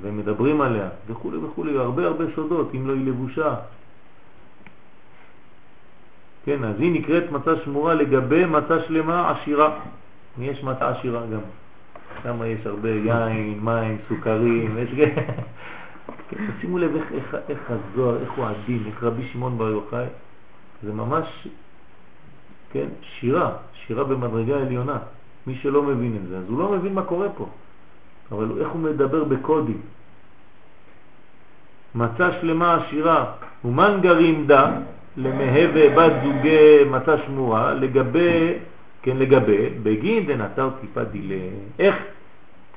ומדברים עליה, וכו' וכו', הרבה הרבה סודות, אם לא היא לבושה. כן, אז היא נקראת מצה שמורה לגבי מצה שלמה עשירה. יש מצה עשירה גם. שם יש הרבה יין, מים, סוכרים, יש... כן, שימו לב איך, איך, איך הזוהר, איך הוא עדין, איך רבי שמעון בר יוחאי, זה ממש, כן, שירה, שירה במדרגה עליונה. מי שלא מבין את זה, אז הוא לא מבין מה קורה פה. אבל איך הוא מדבר בקודים. מצה שלמה עשירה, ומן גרים דה, למהווה בת זוגי מצה שמורה, לגבי, כן, לגבי, בגין דנתר טיפה דילה. איך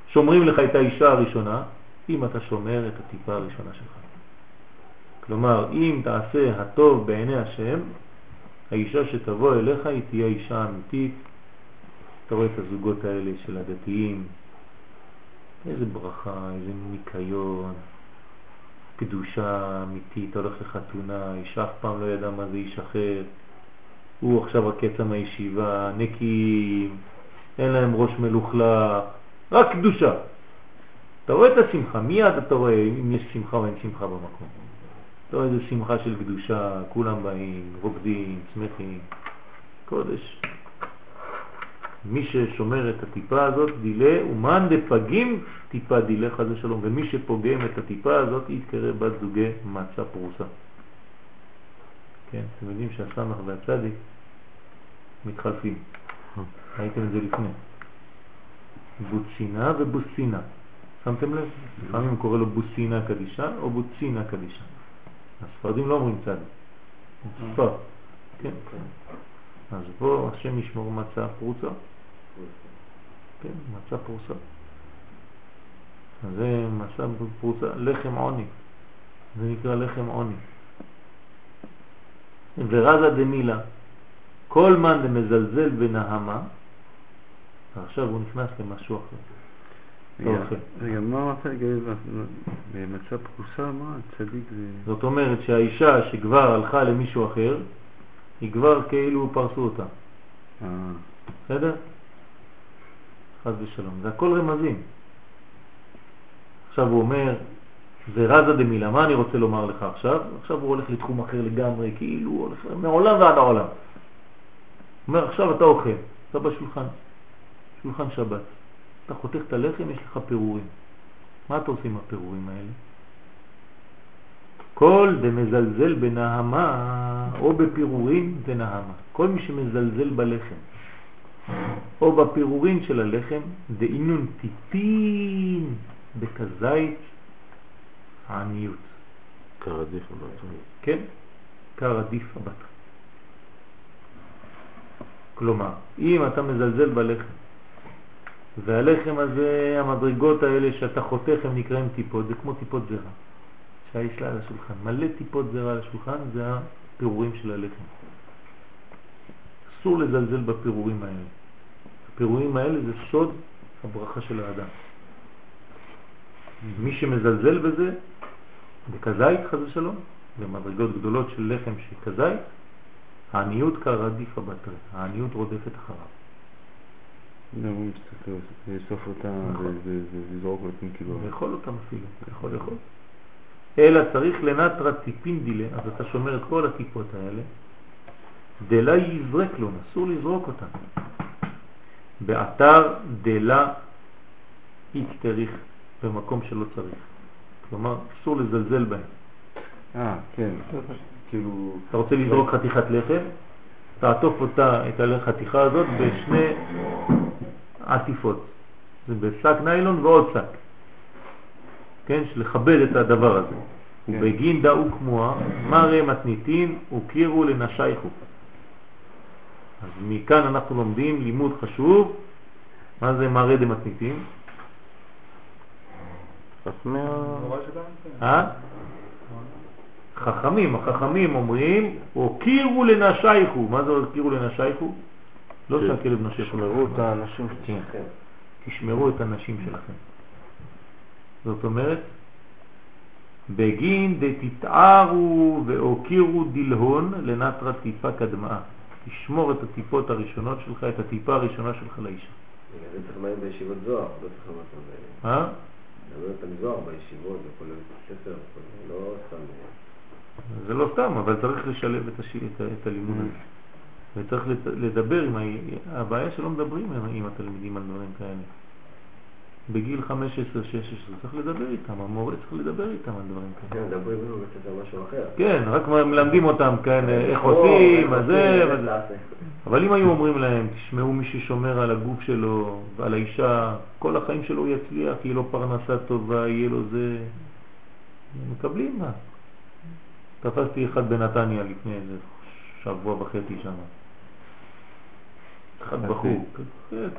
שומרים לך את האישה הראשונה? אם אתה שומר את הטיפה הראשונה שלך. כלומר, אם תעשה הטוב בעיני השם, האישה שתבוא אליך היא תהיה אישה אמיתית. אתה רואה את הזוגות האלה של הדתיים, איזה ברכה, איזה ניקיון, קדושה אמיתית, הולך לחתונה, אישה אף פעם לא ידע מה זה איש אחר, הוא עכשיו הקצה מהישיבה, נקיים, אין להם ראש מלוכלך, רק קדושה. אתה רואה את השמחה, מיד אתה רואה אם יש שמחה או אין שמחה במקום. אתה רואה איזה שמחה של קדושה, כולם באים, רוקדים, שמחים, קודש. מי ששומר את הטיפה הזאת דילה, ומן דפגים טיפה דילה חז ושלום, ומי שפוגם את הטיפה הזאת יתקרא בת זוגי מצה פרוסה. כן, אתם יודעים שהסמך והצדיק מתחלפים. ראיתם את זה לפני. בוצינה ובוסינה. שמתם לב? לפעמים הוא קורא לו בוסינה קדישה או בוצינה קדישה. הספרדים לא אומרים. ספר. כן. אז בוא השם ישמור מצה פרוצה. כן, מצה פרוצה. זה מצה פרוצה, לחם עוני. זה נקרא לחם עוני. ורזה דמילה, כל מן דמזלזל בנהמה, עכשיו הוא נכנס למשהו אחר. רגע, מה אמרת לגבי במצב פרוסה? מה צדיק זה... זאת אומרת שהאישה שכבר הלכה למישהו אחר, היא כבר כאילו פרסו אותה. אה, בסדר? חס ושלום. זה הכל רמזים. עכשיו הוא אומר, זה רזה דמילה, מה אני רוצה לומר לך עכשיו? עכשיו הוא הולך לתחום אחר לגמרי, כאילו הוא הולך מעולם ועד העולם. הוא אומר, עכשיו אתה אוכל, אתה בשולחן, שולחן שבת. אתה חותך את הלחם, יש לך פירורים. מה אתה עושה עם הפירורים האלה? כל דמזלזל בנהמה או בפירורים זה נהמה. כל מי שמזלזל בלחם או בפירורים של הלחם דאינון טיפין בכזית העניות. קרדיף הבת. כן? קרדיף הבת. כלומר, אם אתה מזלזל בלחם והלחם הזה, המדרגות האלה שאתה חותך הם נקראים טיפות, זה כמו טיפות זרע שיש לה על השולחן. מלא טיפות זרע על השולחן זה הפירורים של הלחם. אסור לזלזל בפירורים האלה. הפירורים האלה זה סוד הברכה של האדם. מי שמזלזל בזה, בכזית חס ושלום, במדרגות גדולות של לחם של העניות כרדיף הבטרי, העניות רודפת אחריו. לא, הוא מסתכל, לאסוף נכון. ולזרוק אותם כאילו. לאכול אותם אפילו, יכול לאכול. אלא צריך לנטרה טיפין דילה, אז אתה שומר את כל הטיפות האלה, דלה יזרק לו, אסור לזרוק אותם. באתר דלה יצטריך, במקום שלא צריך. כלומר, אסור לזלזל בהם. אה, כן. כאילו... אתה רוצה לזרוק חתיכת לחם, תעטוף אותה, את החתיכה הזאת, בשני עטיפות. זה בשק ניילון ועוד שק. כן, לכבד את הדבר הזה. כן. ובגין דאו כמוה, מראה מתניתין וקירו לנשייכו. אז מכאן אנחנו לומדים לימוד חשוב. מה זה מראה דמתניתין? אה? חכמים, החכמים אומרים, הוקירו לנשייכו. מה זה הוקירו לנשייכו? לא כן. שהכלב נושך. שמרו את האנשים כן. כן. תשמרו את הנשים שלכם. זאת אומרת, בגין דתתערו והוקירו דלהון לנטרה טיפה קדמאה. תשמור את הטיפות הראשונות שלך, את הטיפה הראשונה שלך לאישה. זה צריך ללמד בישיבות זוהר, לא צריך אותם ב... אה? אותם זוהר בישיבות, בית ספר, לא סתם... זה לא סתם, אבל צריך לשלב את. את, את הלימוד הזה. וצריך לדבר עם ה... הבעיה שלא מדברים עם, התלמידים על דברים כאלה. בגיל 15-16 צריך לדבר איתם, המורה צריך לדבר איתם על דברים כאלה. כן, מדברים קצת על משהו אחר. כן, רק מלמדים אותם כאן איך עושים, מה זה, זה. אבל אם היו אומרים להם, תשמעו מי ששומר על הגוף שלו ועל האישה, כל החיים שלו הוא יצליח, יהיה לו פרנסה טובה, יהיה לו זה... מקבלים מה? תפסתי אחד בנתניה לפני איזה שבוע וחצי שם. אחד. בחור,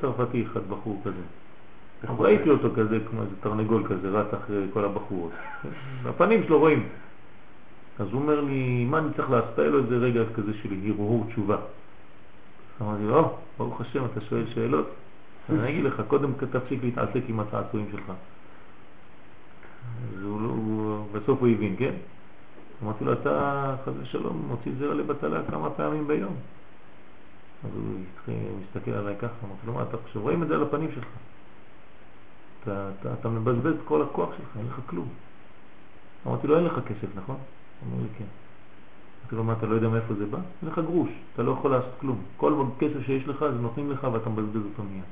צרפתי אחד בחור כזה. הוא ראיתי? אותו כזה כמו איזה תרנגול כזה, רץ אחרי כל הבחורות. (laughs) בפנים שלו רואים. אז הוא אומר לי, מה אני צריך לעשות? היה לו איזה רגע כזה של הרהור תשובה. אמרתי לו, "או, ברוך השם, אתה שואל שאלות? (laughs) אני אגיד לך, קודם תפסיק להתעסק עם הצעצועים שלך. אז הוא, לא- הוא, בסוף הוא הבין, כן? אמרתי לו, אתה חס ושלום מוציא זרע לבטלה כמה פעמים ביום. אז הוא מסתכל עליי ככה, אמרתי לו, מה אתה חושב? רואים את זה על הפנים שלך. אתה, אתה, אתה מבזבז את כל הכוח שלך, אין לך כלום. אמרתי לו, אין לך כסף, נכון? אומר לי, כן. אמרתי לו, מה, אתה לא יודע מאיפה זה בא? אין לך גרוש, אתה לא יכול לעשות כלום. כל כסף שיש לך, אז נותנים לך ואתה מבזבז אותו מיד.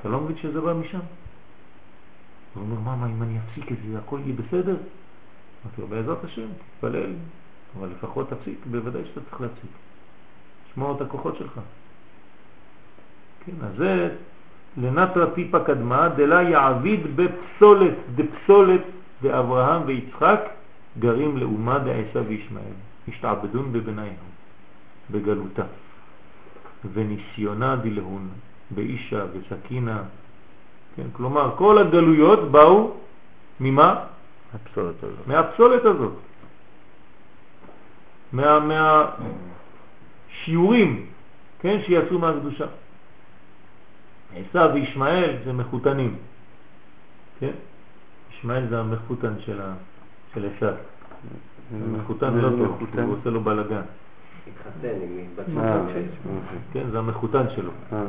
אתה לא מבין שזה בא משם? הוא אומר, מה, מה, אם אני אפסיק את זה, הכל יהיה בסדר? אמרתי לו, בעזרת השם, תתפלל, אבל לפחות תפסיק, בוודאי שאתה צריך להפסיק. שמור את הכוחות שלך. כן, אז זה לנטרה טיפה קדמה, דלה יעביד בפסולת דפסולת דאברהם ויצחק, גרים לאומה דעשה וישמעאל. השתעבדון בבניהם, בגלותה. וניסיונה דלהון, באישה וסכינה. כן, כלומר, כל הגלויות באו ממה? הפסולת הזאת. מהפסולת הזאת. מה, מהשיעורים, כן, שיצאו מהקדושה. עשיו וישמעאל זה מחותנים, כן? ישמעאל זה המחותן של, ה... של עשיו. המחותן לא טוב. הוא עושה לו בלגן. התחתן עם בת אה, שלו של אוקיי. כן, זה המחותן שלו. אה,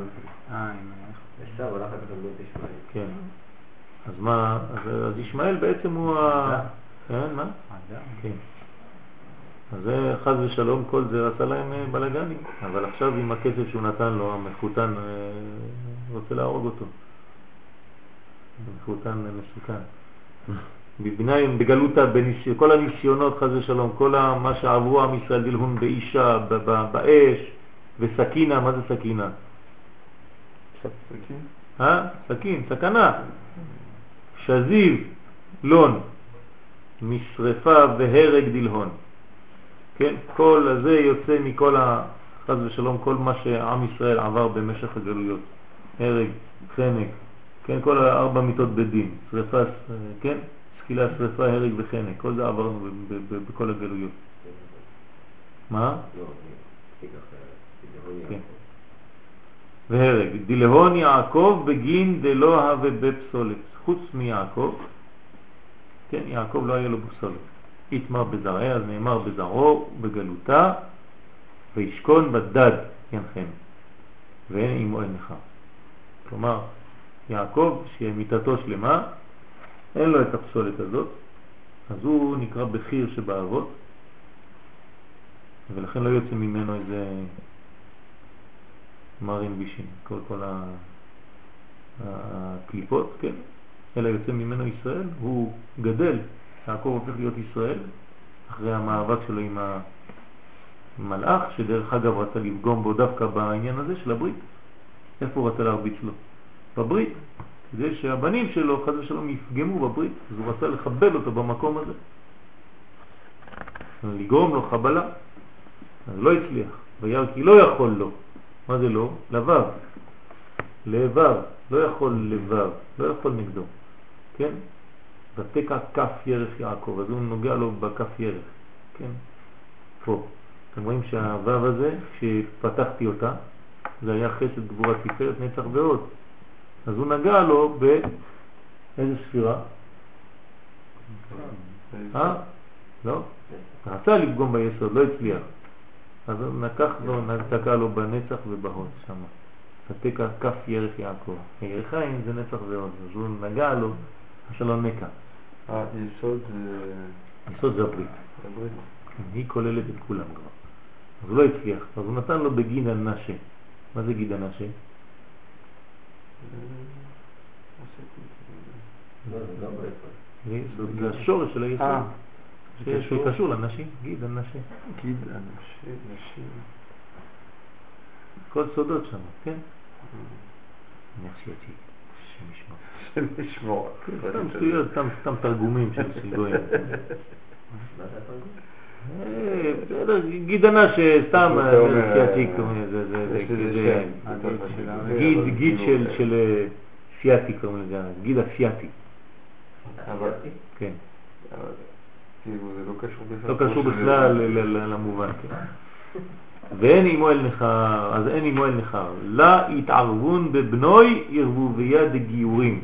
אה, עם עשיו הלך אחר ישמעאל. כן. אז מה, אז, ישמעאל בעצם הוא ה... כן, מה? כן. אז זה חז ושלום, כל זה עשה להם אה, בלגנים, אבל עכשיו עם הכסף שהוא נתן לו, המחותן אה, רוצה להרוג אותו. מחותן אה, מסוכן. בבניים, בגלותה. כל הניסיונות חז ושלום, כל מה שעברו עם ישראל דלהון באישה, באש, וסכינה, מה זה סכינה? סכין? אה? סכין, סכנה. שזיב, לון, משרפה והרג דלהון. כן, כל הזה יוצא מכל ה... חז ושלום, כל מה שעם ישראל עבר במשך הגלויות. הרג, חנק, כן, כל הארבע מיטות בדין, שרפה, כן, סקילה, שרפה, הרג וחנק, כל זה עברנו בכל הגלויות. מה? והרג. דלהון יעקב בגין דלא הווה בפסולת. חוץ מיעקב, כן, יעקב לא היה לו בפסולת. יתמר בזרעי, אז נאמר בזרעו בגלותה, וישכון בדד ינחם, ואין עמו לך. כלומר, יעקב, שמיטתו שלמה, אין לו את הפסולת הזאת, אז הוא נקרא בחיר שבאבות, ולכן לא יוצא ממנו איזה מרים בישין, כל כל הקליפות, כן, אלא יוצא ממנו ישראל, הוא גדל, יעקב הופך להיות ישראל, אחרי המאבק שלו עם המלאך, שדרך אגב רצה לפגום בו דווקא בעניין הזה של הברית. איפה הוא רצה להרביץ לו? בברית, כדי שהבנים שלו חז ושלום יפגמו בברית, אז הוא רצה לחבל אותו במקום הזה, לגרום לו חבלה, אז לא הצליח, וירא כי לא יכול לו, מה זה לא? לבב, לבב, לא יכול לבב, לא יכול נגדו, כן? ותקע כף ירך יעקב, אז הוא נוגע לו בכף ירך, כן? פה. אתם רואים שהוו הזה, כשפתחתי אותה, זה היה חסד גבורה תפארת נצח ועוד. אז הוא נגע לו באיזה ספירה? אה? לא? רצה לפגום ביסוד, לא הצליח. אז נקח לו, נתקע לו בנצח ובהוד שם. תתקע כף ירך יעקב. ירחיים זה נצח ועוד, אז הוא נגע לו, שלא נקע. היסוד זה... יסוד זה הברית. הברית. היא כוללת את כולם כבר. אז הוא לא הצליח, אז הוא נתן לו בגין הנשה. מה זה גיד הנשה? זה השורש של היסוד. אה. שקשור לנשים, גיד הנשה. גיד אנשי, נשים. כל סודות שם, כן? מרשייתי, השם ישמור. השם ישמור. סתם שטויות, סתם תרגומים של סילגויים. (laughs) אה, בסדר, גיד הנשה, סתם מרשייתי, גיד, של סיאטי קוראים לזה, גיד הסיאטי. כן. כאילו לא קשור בכלל. לא למובן, כן. ואין עמו אל נחר, אז אין עמו אל נחר. לה התערבון בבנוי ערבוביה דגיורים.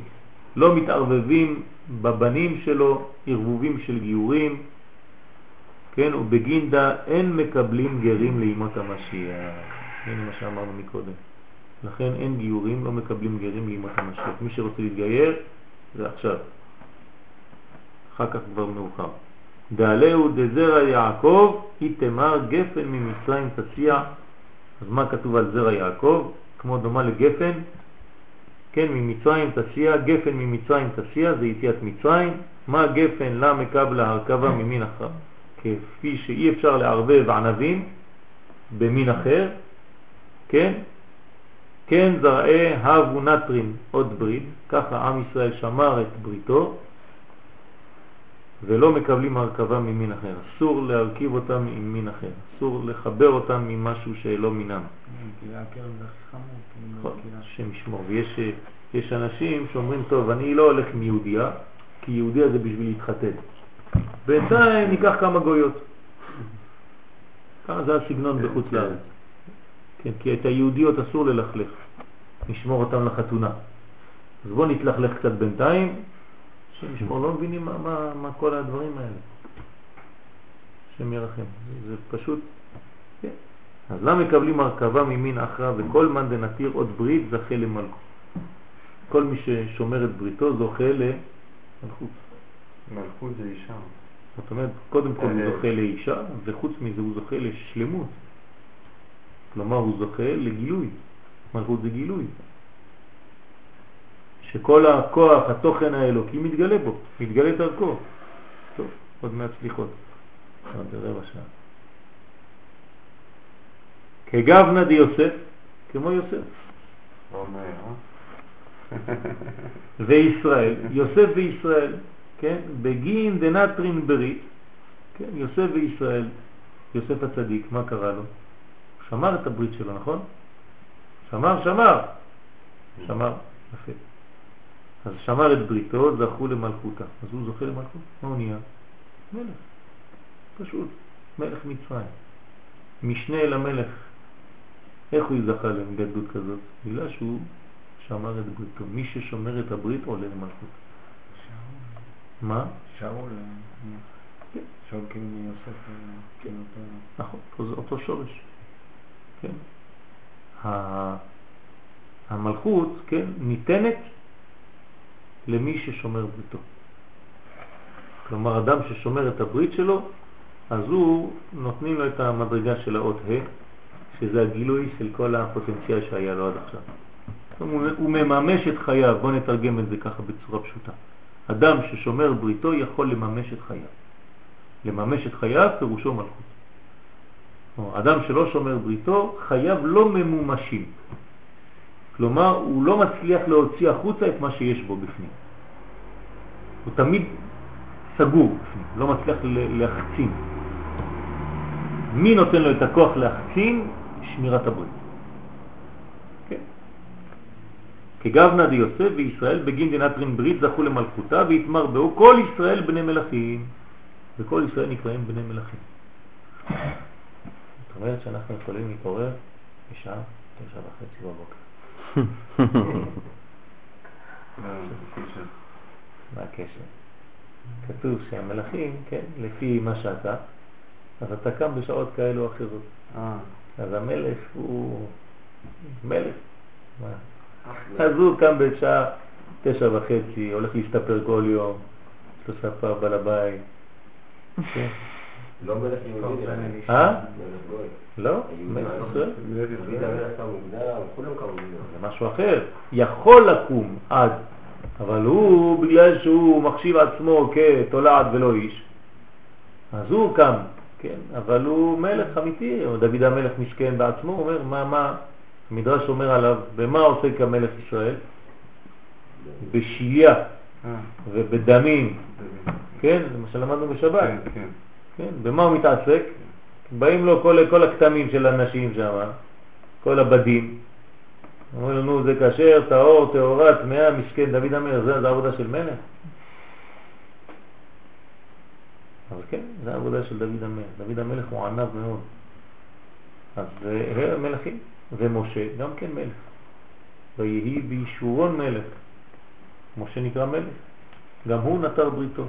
לא מתערבבים בבנים שלו ערבובים של גיורים, כן, ובגינדה אין מקבלים גרים לימות המשיח. הנה מה שאמרנו מקודם. לכן אין גיורים, לא מקבלים גרים לימות המשיח. מי שרוצה להתגייר, זה עכשיו. אחר כך כבר מאוחר. דעלהו דזרע יעקב, איתמר גפן ממצרים תציע. אז מה כתוב על זרע יעקב? כמו דומה לגפן, כן, ממצרים תציע, גפן ממצרים תציע, זה יציאת מצרים. מה גפן לה מקבלה הרכבה ממין אחר? כפי שאי אפשר לערבב ענבים במין אחר, כן? כן זרעי הבו נטרין עוד ברית, ככה עם ישראל שמר את בריתו, ולא מקבלים הרכבה ממין אחר. אסור להרכיב אותם עם מין אחר, אסור לחבר אותם ממשהו שלא מינם. נכון, השם ישמור. ויש אנשים שאומרים, טוב, אני לא הולך עם יהודיה, כי יהודיה זה בשביל להתחתן. בינתיים ניקח כמה גויות. ככה זה הסגנון בחוץ לארץ. כן, כי את היהודיות אסור ללכלך, נשמור אותם לחתונה. אז בואו נתלכלך קצת בינתיים, שמשמור לא מבינים מה, מה, מה כל הדברים האלה. השם ירחם. זה פשוט, כן. אז למה מקבלים הרכבה ממין אחרא וכל מן דנתיר עוד ברית זכה למלכות. כל מי ששומר את בריתו זוכה למלכות. מלכות זה אישה. זאת אומרת, קודם כל הוא זוכה לאישה, וחוץ מזה הוא זוכה לשלמות. כלומר, הוא זוכה לגילוי. מלכות זה גילוי. שכל הכוח, התוכן האלוקי מתגלה בו, מתגלה דרכו. טוב, עוד מעט סליחות. רבע שעה. כגבנה דיוסף, כמו יוסף. וישראל, יוסף וישראל, כן? בגין דנטרין ברית, כן? יוסף וישראל, יוסף הצדיק, מה קרה לו? שמר את הברית שלו, נכון? שמר, שמר. שמר, יפה. אז שמר את בריתו, זכו למלכותא. אז הוא זוכה למלכות. מה הוא נהיה? מלך. פשוט. מלך מצרים. משנה למלך. איך הוא זכה לגדלות כזאת? בגלל שהוא שמר את בריתו. מי ששומר את הברית עולה למלכות. מה? שאול, אה, שאול כאילו מיוסף, אותו... נכון, אותו שורש. כן. המלכות, כן, ניתנת למי ששומר בריתו. כלומר, אדם ששומר את הברית שלו, אז הוא, נותנים לו את המדרגה של האות ה', שזה הגילוי של כל הפוטנציאל שהיה לו עד עכשיו. הוא, הוא מממש את חייו, בוא נתרגם את זה ככה בצורה פשוטה. אדם ששומר בריתו יכול לממש את חייו. לממש את חייו פירושו מלכות. אדם שלא שומר בריתו, חייו לא ממומשים. כלומר, הוא לא מצליח להוציא החוצה את מה שיש בו בפנים. הוא תמיד סגור בפנים, לא מצליח להחצין. מי נותן לו את הכוח להחצין? שמירת הברית. כן. כגוונא דיוסף וישראל בגין דנטרין ברית זכו למלכותא ואתמר בהו כל ישראל בני מלכים. וכל ישראל נקראים בני מלכים. זאת אומרת שאנחנו יכולים להתעורר בשעה תשע וחצי בבוקר. מה הקשר? כתוב שהמלכים, כן, לפי מה שאתה, אז אתה קם בשעות כאלו או אחרות. אה, אז המלך הוא מלך. אז הוא קם בשעה תשע וחצי, הולך להסתפר כל יום, יש לו ספר בעל הבית. כן. לא מלך יהודי. אה? לא, מלך לא. ישראל. זה משהו אחר. יכול לקום עד, אבל הוא, בגלל שהוא מחשיב עצמו כתולעת ולא איש, אז הוא קם, כן, אבל הוא מלך אמיתי, דוד המלך משכן בעצמו, הוא אומר, מה, מה, המדרש אומר עליו, במה עוסק המלך ישראל? בשיליה אה, ובדמים, כן, זה מה שלמדנו בשבת, כן, במה הוא מתעסק? באים לו כל, כל הכתמים של הנשים שם, כל הבדים, אומרים לנו זה כשר, טהור, טהורה, טמאה, משכן, דוד המלך, זה, זה העבודה של מלך. אבל כן, זה העבודה של דוד המלך. דוד המלך הוא ענב מאוד. אז הם מלכים, ומשה גם כן מלך. ויהי בישורון מלך. משה נקרא מלך. גם הוא נטר בריתו.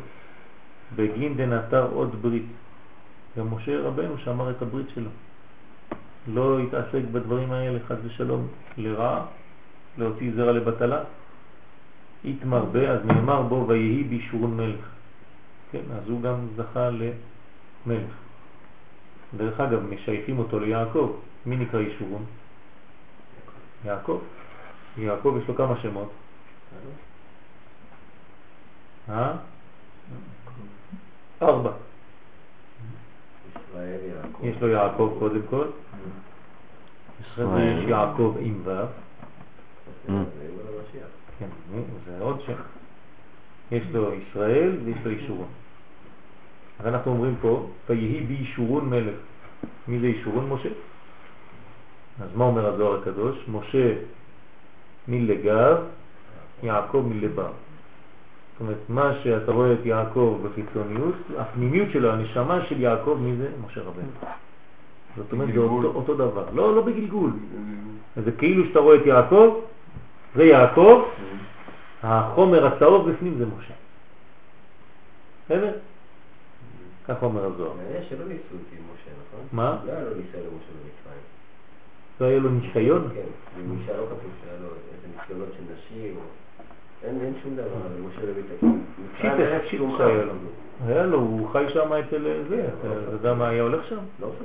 בגין דנטר עוד ברית. גם משה רבנו שמר את הברית שלו. לא התעסק בדברים האלה חס ושלום לרעה, להוציא זרע לבטלה. התמרבה, אז נאמר בו ויהי בישורון מלך. כן, אז הוא גם זכה למלך. דרך אגב, משייכים אותו ליעקב. מי נקרא ישורון? יעקב. יעקב יש לו כמה שמות. אה? ארבע. יש לו יעקב קודם כל, יש יעקב עם ו', המשיח. כן, זה עוד שם. יש לו ישראל ויש לו ישורון. אז אנחנו אומרים פה, ויהי בישורון מלך. מי זה ישורון? משה. אז מה אומר הזוהר הקדוש? משה מלגב, יעקב מלבב. זאת אומרת, מה שאתה רואה את יעקב בחיצוניות, הפנימיות שלו, הנשמה של יעקב, מי זה? משה רבנו. זאת אומרת, זה. אותו, אותו דבר. לא, לא בגלגול. זה כאילו שאתה רואה את יעקב, זה יעקב, החומר הצהוב בפנים זה משה. בסדר? כך אומר הזוהר. מעניין שלא ניסו אותי עם משה, נכון? מה? לא היה לו ניסיון למשה במצרים. לא היה לו ניסיון? כן, במישה לא כתוב שהיה לו איזה ניסיונות של נשים, או... אין שום דבר על משה במצרים. פשיטה, פשיטה לו. היה לו, הוא חי שם אצל זה, אתה יודע מה היה הולך שם? לא סופר.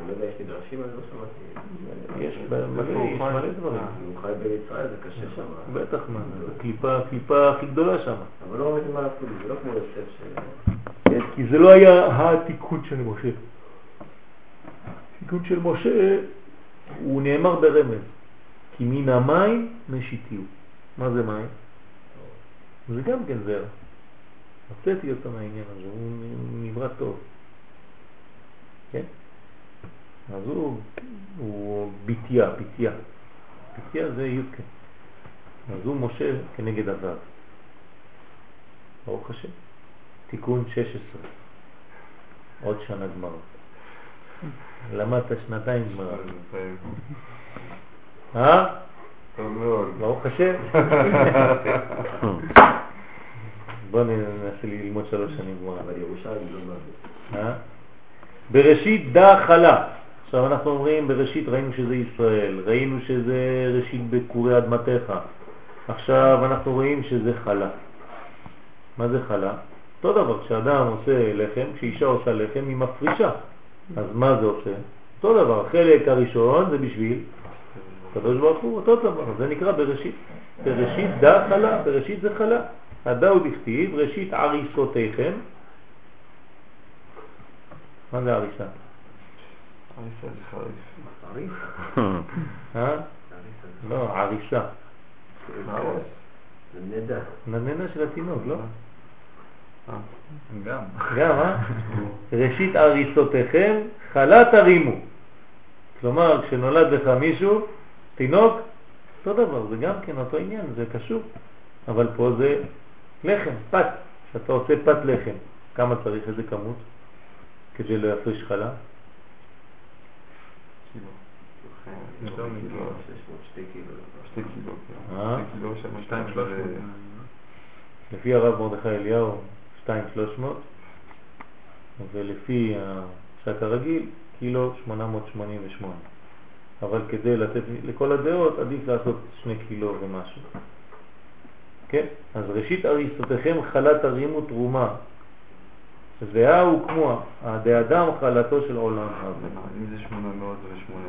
אני לא יודע, יש מדרשים, אני לא שמעתי. יש מלא, דברים. הוא חי במצרים, זה קשה שם. בטח, מה, זה הקליפה, הקליפה הכי גדולה שם. אבל לא מבין מה לעשות, זה לא כמו יוסף ש... כי זה לא היה התיקון של משה. התיקון של משה, הוא נאמר ברמז, כי מן המים משיתיו. מה זה מים? זה גם כן זרע. הוצאתי אותו מהעניין הזה, הוא נברא טוב. כן? אז הוא, הוא ביטיה, ביטיה. ביטיה זה יודקה. אז הוא משה כנגד הוו. ברוך השם. תיקון 16. עוד שנה גמרות. למדת שנתיים גמרא. אה? טוב מאוד. ברוך השם. (laughs) בוא ננסה ללמוד שלוש שנים גמרא. אבל ירושלים לא בא. אה? בראשית דה חלה. עכשיו אנחנו אומרים בראשית ראינו שזה ישראל, ראינו שזה ראשית בקורי אדמתך. עכשיו אנחנו רואים שזה חלה. מה זה חלה? אותו דבר, כשאדם עושה לחם, כשאישה עושה לחם היא מפרישה. אז מה זה עושה? אותו דבר, החלק הראשון זה בשביל הקדוש ברוך הוא, אותו דבר, זה נקרא בראשית. בראשית דה חלה, בראשית זה חלה. הדה הוא בכתיב, ראשית עריסותיכם. מה זה עריסה? עריסה זה חריף. עריף? (laughs) אה? לא, עריסה. נדע. נננה של התינוק, לא? אה. גם. גם, אה? (laughs) ראשית עריסותיכם חלה תרימו. כלומר, כשנולד לך מישהו, תינוק, אותו דבר, זה גם כן אותו עניין, זה קשור. אבל פה זה לחם, פת. כשאתה עושה פת לחם, כמה צריך, איזה כמות? כדי להפריש חלה? קילו. יותר קילו. מקילו. 600, שתי קילו. קילו. שתיים שלוש. לפי הרב מרדכי אליהו 2,300 ולפי השק הרגיל קילו 888 אבל כדי לתת לכל הדעות עדיף לעשות שני קילו ומשהו. כן? אז ראשית אריסותיכם חלת הרימו תרומה והוא כמו הדאדם חלתו של עולם הזה. אם זה 800 ושמונה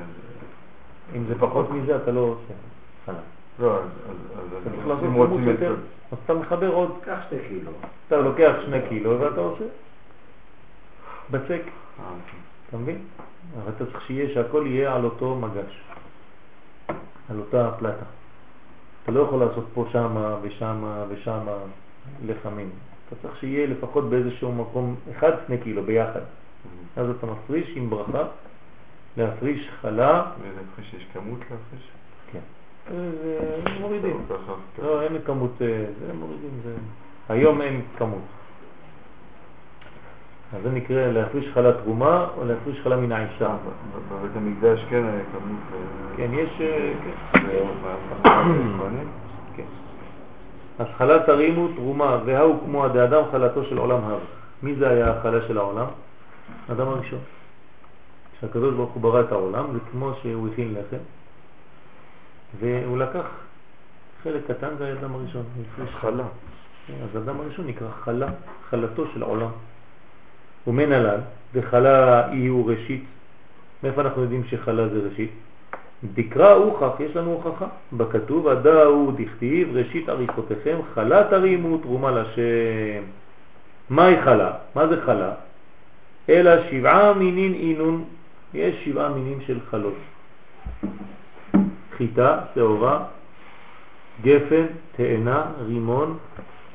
אם זה פחות מזה אתה לא עושה חלה לא, אז- צריך לעשות כמות יותר. אז אתה מחבר עוד. קח שתי קילו. אתה לוקח שני קילו ואתה עושה. בצק, אה, כן. אתה מבין? אבל אתה צריך שיהיה שהכל יהיה על אותו מגש, על אותה פלטה. אתה לא יכול לעשות פה שמה ושמה ושמה לחמים. אתה צריך שיהיה לפחות באיזשהו מקום אחד שני קילו ביחד. אז אתה מפריש עם ברכה להפריש חלה, ולהפריש יש כמות להפריש? כן. זה מורידים. לא. לא, אין כמות, אה, זה מורידים, זה... היום אין כמות. אז זה נקרא להפריש חלה תרומה או להפריש חלה מן האישה. אה, בבית המקדש כן היה כמות. אה, כן, יש... אה, כן. כן. אז חלה תרימו תרומה, והוא כמו הדאדם חלתו של עולם הר. מי זה היה החלה של העולם? האדם הראשון. כשהקדוש ברוך הוא ברא את העולם, זה כמו שהוא הכין לחם, והוא לקח חלק קטן, זה היה האדם הראשון. התחלה. כן, אז האדם הראשון נקרא חלה, חלתו של עולם. עליו, וחלה יהיו ראשית. מאיפה אנחנו יודעים שחלה זה ראשית? דקרא הוכח, יש לנו הוכחה. בכתוב, הדאו דכתיב, ראשית עריסותיכם, חלה תרימו תרומה לשם. מהי חלה? מה זה חלה? אלא שבעה מינין אינון, יש שבעה מינים של חלות. חיטה, שעורה, גפן, תאנה, רימון,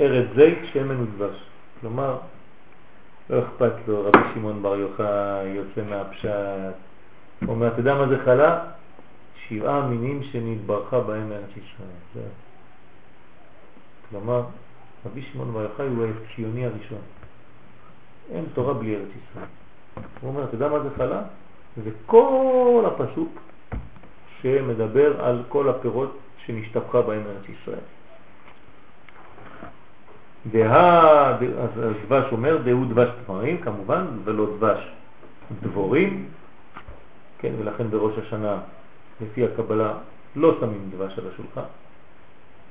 ארץ זית, שמן ודבש. כלומר, לא אכפת לו, רבי שמעון בר יוחאי יוצא מהפשט. הוא אומר, אתה יודע מה זה חלה? שבעה מינים שנתברכה בהם ארץ ישראל. כלומר, רבי שמעון בר יוחאי הוא הציוני הראשון. אין תורה בלי ארץ ישראל. הוא אומר, אתה יודע מה זה חלה? זה כל הפסוק שמדבר על כל הפירות שנשתפכה בהם ארץ ישראל. דה, אז הדבש אומר, דהו דבש תמרים כמובן, ולא דבש דבורים, כן, ולכן בראש השנה, לפי הקבלה, לא שמים דבש על השולחן,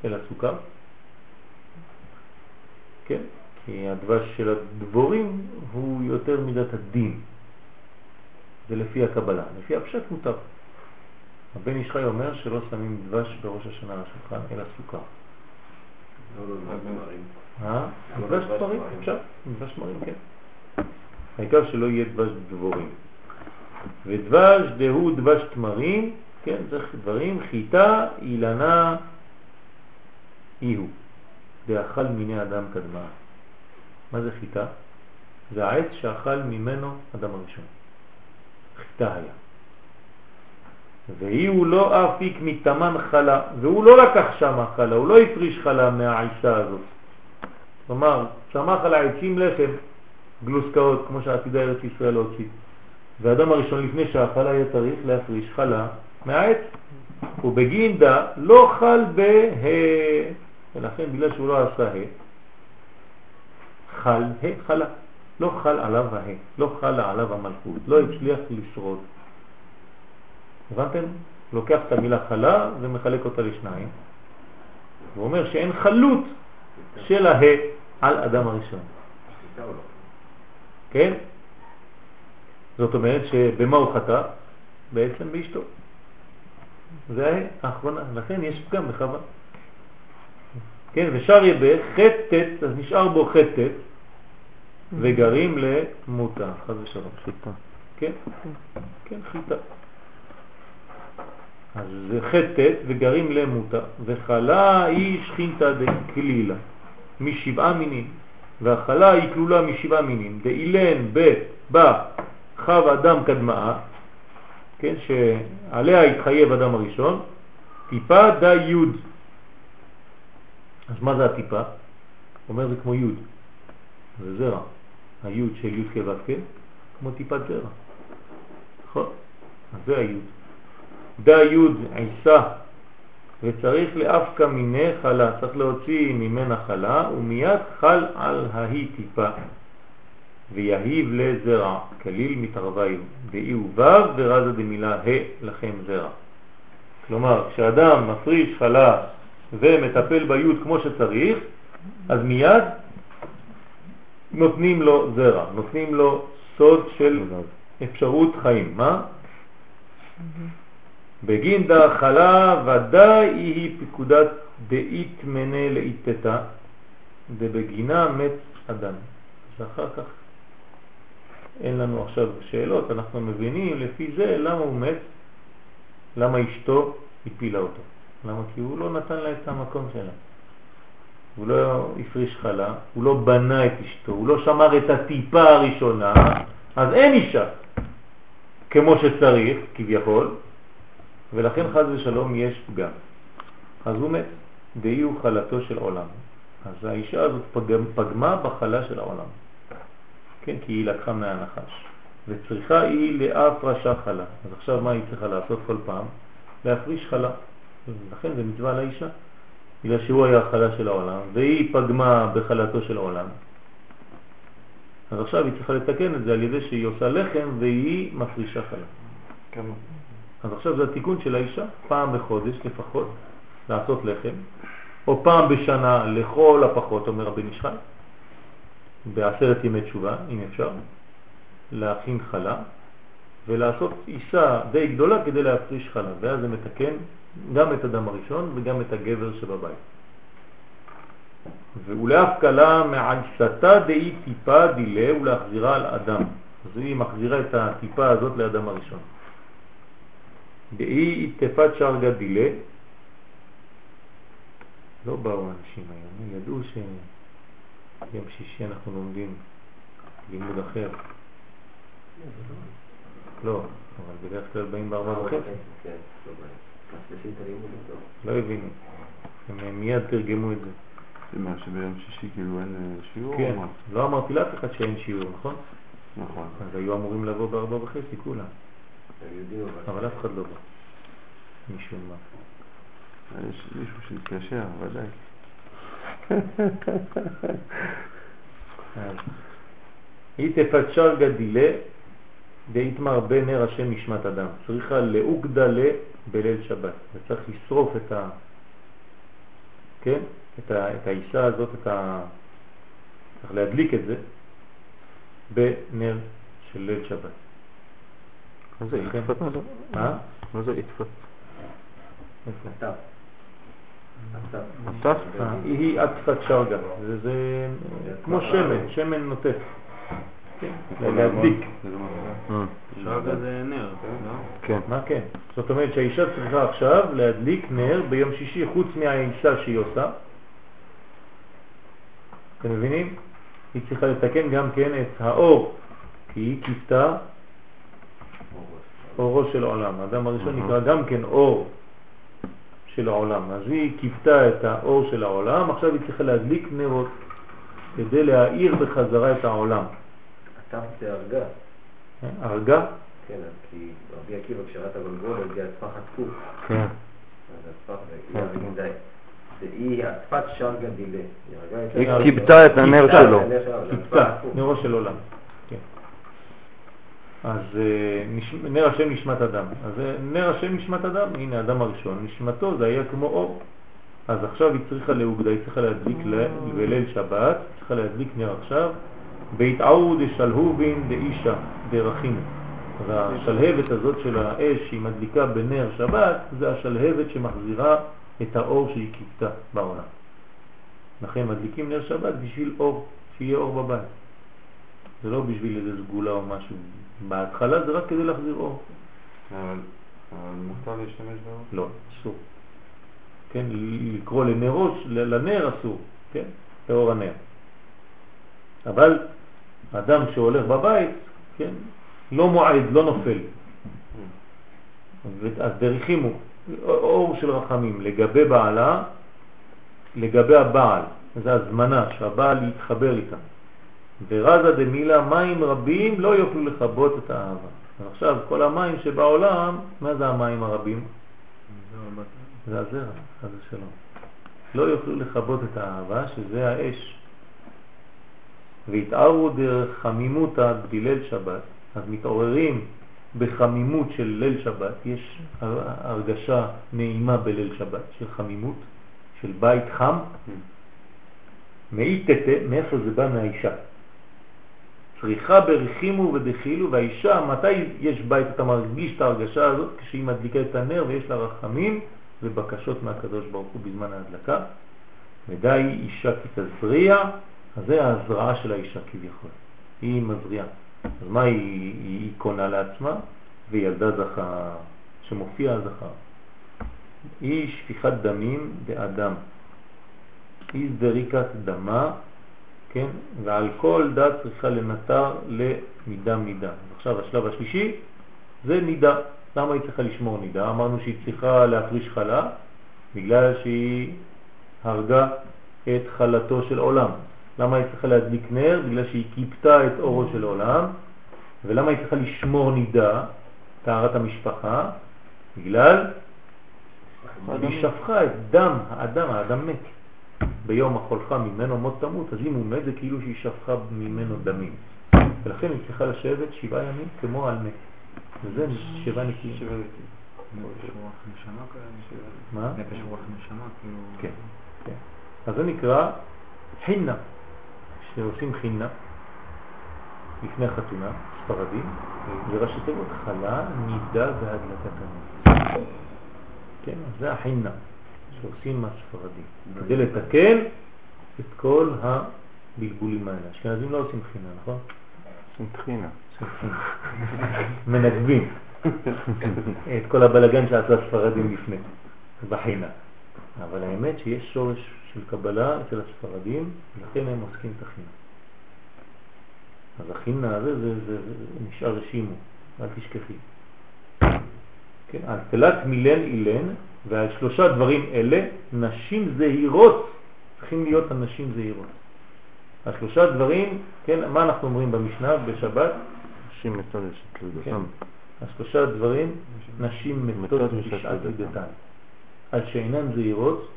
אלא סוכר, כן, כי הדבש של הדבורים הוא יותר מידת הדין, זה לפי הקבלה, לפי הפשט מותר. הבן איש חי אומר שלא שמים דבש בראש השנה על השולחן, אלא סוכר. לא, לא, לא, תמרים. אה? אבל דבש דבש תמרים. אפשר, דבש תמרים, כן. העיקר שלא יהיה דבש דבורים. ודבש דהו דבש תמרים, כן, זה דברים, חיטה, אילנה, איהו. דאכל מיני אדם קדמה. מה זה חיטה? זה העץ שאכל ממנו אדם הראשון. חיטה היה. והיא הוא לא אפיק מתמן חלה, והוא לא לקח שם חלה, הוא לא הפריש חלה מהעיסה הזאת. כלומר, צמח על העצים לחם, גלוסקאות, כמו שעתידה ארץ ישראל להוציא. והאדם הראשון לפני שהחלה היה צריך להפריש חלה מהעץ. ובגין דה לא חל בה, ולכן בגלל שהוא לא עשה ה, חל ה, חלה. לא חל עליו הה, לא חלה עליו המלכות, לא הצליח לשרוד. הבנתם? לוקח את המילה חלה ומחלק אותה לשניים. הוא אומר שאין חלות של הה על אדם הראשון. לא? כן? זאת אומרת שבמה הוא חטא? בעצם באשתו. זה האחרונה, לכן יש פגם בחווה. כן, ושר יבה חטט, אז נשאר בו חטט, וגרים למותה, חז ושלום. חיטה. כן, כן, חיטה. אז זה חטט וגרים למותה, וחלה היא שכינתא דקלילה, משבעה מינים, והחלה היא כלולה משבעה מינים, דאילן בה חב אדם קדמאה, כן, שעליה התחייב אדם הראשון, טיפה דה יוד. אז מה זה הטיפה? אומר זה כמו יוד, זה זרע, היוד של יוד כבד, כן? כמו טיפת זרע, נכון? אז זה היוד. דה יוד עיסה, וצריך לאפקא מיני חלה, צריך להוציא ממנה חלה, ומיד חל על ההיא טיפה. ויהיב לזרע, כליל מתערביים, ואי ובב ורזה דמילה ה לכם זרע. כלומר, כשאדם מפריש חלה ומטפל ביוד כמו שצריך, אז מיד נותנים לו זרע, נותנים לו סוד של אפשרות חיים. מה? בגין דה חלה ודאי היא פקודת דאית מנה לאיתתה, דבגינה מת אדם. ואחר כך אין לנו עכשיו שאלות, אנחנו מבינים לפי זה למה הוא מת, למה אשתו הפילה אותו. למה? כי הוא לא נתן לה את המקום שלה. הוא לא הפריש חלה, הוא לא בנה את אשתו, הוא לא שמר את הטיפה הראשונה, אז אין אישה כמו שצריך, כביכול, ולכן חז ושלום יש פגם. אז הוא מת, דהי הוא חלתו של עולם. אז האישה הזאת פגם, פגמה בחלה של העולם. כן, כי היא לקחה מהנחש. וצריכה היא להפרשה חלה. אז עכשיו מה היא צריכה לעשות כל פעם? להפריש חלה. לכן זה מצווה לאישה. בגלל שהוא היה החלה של העולם, והיא פגמה בחלתו של העולם. אז עכשיו היא צריכה לתקן את זה על ידי שהיא עושה לחם והיא מפרישה חלה. כמה? אז עכשיו זה התיקון של האישה, פעם בחודש לפחות, לעשות לחם, או פעם בשנה לכל הפחות, אומר רבי נשחי, בעשרת ימי תשובה, אם אפשר, להכין חלה ולעשות עיסה די גדולה כדי להפריש חלה, ואז זה מתקן גם את אדם הראשון וגם את הגבר שבבית. ואולאף קלה מעיסתה דאי טיפה דילה ולהחזירה על אדם. אז היא מחזירה את הטיפה הזאת לאדם הראשון. דאי תפת שרגה דילה, לא באו אנשים היום, ידעו שיום שישי אנחנו לומדים לימוד אחר. לא, אבל בדרך כלל באים בארבע וחצי. כן, לא. לא הבינו. הם מיד תרגמו את זה. זה מה שביום שישי כאילו אין אה, שיעור כן? לא אמרתי לאף אחד שאין שיעור, נכון? נכון. אז היו אמורים לבוא בארבע וחצי כולם, אבל. אבל אף אחד לא בא. משום מה. יש מישהו שהתקשר, ודאי. היא תפצ'ר גדילה דהיתמר בנר השם נשמת אדם. צריכה לאוגדה ל בליל שבת. וצריך לשרוף את ה... כן? את, ה, את האישה הזאת, את ה... צריך להדליק את זה בנר של ליל שבת. מה זה איתפת? מה? מה זה. הסתיו. הסתיו? אה, היא עטפת שרגה, זה, זה כמו שמן, שמן נוטף. כן, להדליק. אה, שרגא זה נר, לא? כן. מה כן? זאת אומרת שהאישה צריכה עכשיו להדליק נר ביום שישי חוץ מהאישה שהיא עושה. אתם מבינים? היא צריכה לתקן גם כן את האור, כי היא כיפתה אורו של העולם. האדם הראשון אהה. נקרא גם כן אור של העולם. אז היא כיפתה את האור של העולם, עכשיו היא צריכה להדליק נרות כדי להאיר בחזרה את העולם. הסתיו זה הרגה. הרגה, כן, אז כי רבי עקיבא כשראה את הגולגולת, זה הספח התפוך. כן. כן, היא כן. השפת שרגא דילה. היא כיבתה את הנר כיבתה. שלו. הפוך. נרו של עולם. אז אה. נר השם נשמת אדם. אז אה, נר השם נשמת אדם, הנה האדם הראשון, נשמתו זה היה כמו אור. אז עכשיו היא צריכה להוגדה, היא צריכה להדליק ל- בליל שבת, צריכה להדליק נר עכשיו, בהתעאו דשלהובין דאישה דרכים. אז השלהבת הזאת של האש שהיא מדליקה בנר שבת, זה השלהבת שמחזירה את האור שהיא קיפתה בעולם. לכן מדליקים נר שבת בשביל אור, שיהיה אור בבית. זה לא בשביל איזה סגולה או משהו. בהתחלה זה רק כדי להחזיר אור. אבל אבל מותר להשתמש באור? לא, אסור. כן, לקרוא לנרות, לנר אסור, כן, לאור הנר. אבל אדם שהולך בבית, כן, לא מועד, לא נופל. ו- אז דריכימו, אור של רחמים, לגבי בעלה, לגבי הבעל, זה הזמנה שהבעל יתחבר איתה. ורזה דמילה מים רבים לא יוכלו לכבות את האהבה. עכשיו כל המים שבעולם, מה זה המים הרבים? זה הזרע, חס ושלום. לא יוכלו לכבות את האהבה, שזה האש. והתערו דרך חמימותא בליל שבת, אז מתעוררים בחמימות של ליל שבת, יש הר- הרגשה נעימה בליל שבת של חמימות, של בית חם, מאי תתה, מאיפה זה בא מהאישה? צריכה ברכימו ודחילו, והאישה, מתי יש בית, אתה מרגיש את ההרגשה הזאת? כשהיא מדליקה את הנר ויש לה רחמים ובקשות מהקדוש ברוך הוא בזמן ההדלקה. ודאי אישה כי תזריע, אז זה ההזרעה של האישה כביכול. היא מזריעה. אז מה היא, היא, היא קונה לעצמה? וילדה זכר, שמופיע הזכר. היא שפיכת דמים באדם. היא זריקת דמה, כן? ועל כל דת צריכה לנטר למידה מידה. עכשיו השלב השלישי זה נידה. למה היא צריכה לשמור נידה? אמרנו שהיא צריכה להפריש חלה בגלל שהיא הרגה את חלתו של עולם. למה היא צריכה להדליק נר? בגלל שהיא קיפתה את אורו של עולם. ולמה היא צריכה לשמור נידה, טהרת המשפחה? בגלל היא שפכה את דם האדם, האדם מת. ביום החולך ממנו מות תמות, אז אם הוא מת זה כאילו שהיא שפכה ממנו דמים. ולכן היא צריכה לשבת שבעה ימים כמו על מת. וזה שבעה נקיים. נפש רוח נשמה כאלה? מה? נפש רוח נשמה, כאילו... כן, כן. אז זה נקרא חינה, שעושים חינה לפני החתונה, ספרדים, זה ראשי תיבות חלה, נידה והדלקת הנר. כן, אז זה החינה שעושים הספרדים, כדי לתקן את כל הבלבולים האלה. אשכנזים לא עושים חינה, נכון? עושים טחינה. עושים חינה. מנגבים את כל הבלגן שעשו הספרדים לפני, בחינה. אבל האמת שיש שורש של קבלה אצל הספרדים, לכן הם עוסקים את החינה. אז החינה הזה זה, זה, זה נשאר רשימו, אל תשכחי. כן, על תלת מילן אילן ועל שלושה דברים אלה נשים זהירות, צריכים להיות אנשים זהירות. השלושה דברים, כן, מה אנחנו אומרים במשנה בשבת? נשים מתות לשת כן. השלושה דברים, נשים מתות. לידתן. על שאינן זהירות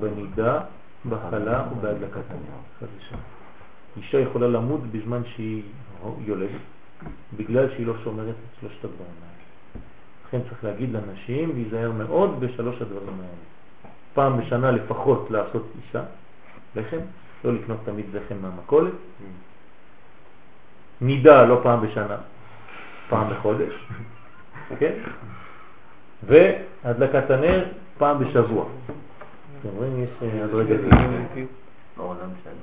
בנידה, בחלה ובהדלקת הנר. חס ושלום. אישה יכולה למות בזמן שהיא יולדת, בגלל שהיא לא שומרת את שלושת הדברים האלה. לכן צריך להגיד לנשים להיזהר מאוד בשלוש הדברים האלה. פעם בשנה לפחות לעשות אישה, לחם, לא לקנות תמיד לחם מהמכולת. (laughs) נידה לא פעם בשנה, פעם בחודש, (laughs) כן? והדלקת הנר פעם בשבוע. אתם רואים, יש אה, שלנו.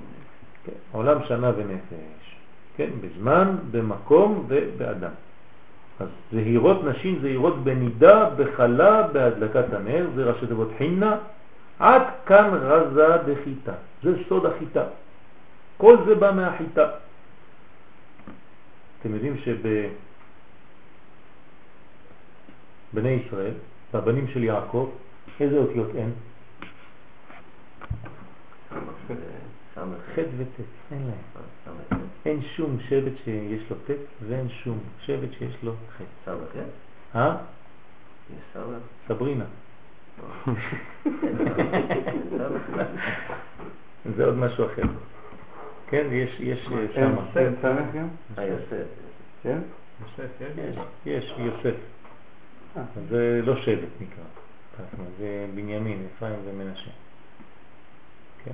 כן, עולם שנה ונפש, כן, בזמן, במקום ובאדם. אז זהירות נשים זהירות בנידה, בחלה, בהדלקת הנר, זה ראשי תיבות חינה, עד כאן רזה דחיטה, זה סוד החיטה. כל זה בא מהחיטה. אתם יודעים שבבני ישראל, בבנים של יעקב, איזה אותיות אין? ח' וט', אין להם. אין שום שבט שיש לו ט' ואין שום שבט שיש לו ח'. סבא, כן? אה? יש סבא? סברינה. (laughs) זה עוד משהו אחר. כן, יש, יש אה, אין שמה. אין סמך גם? אה, יוסף. כן? יש, יש יוסף. אז זה לא שבט נקרא. זה בנימין, אפרים ומנשה. כן?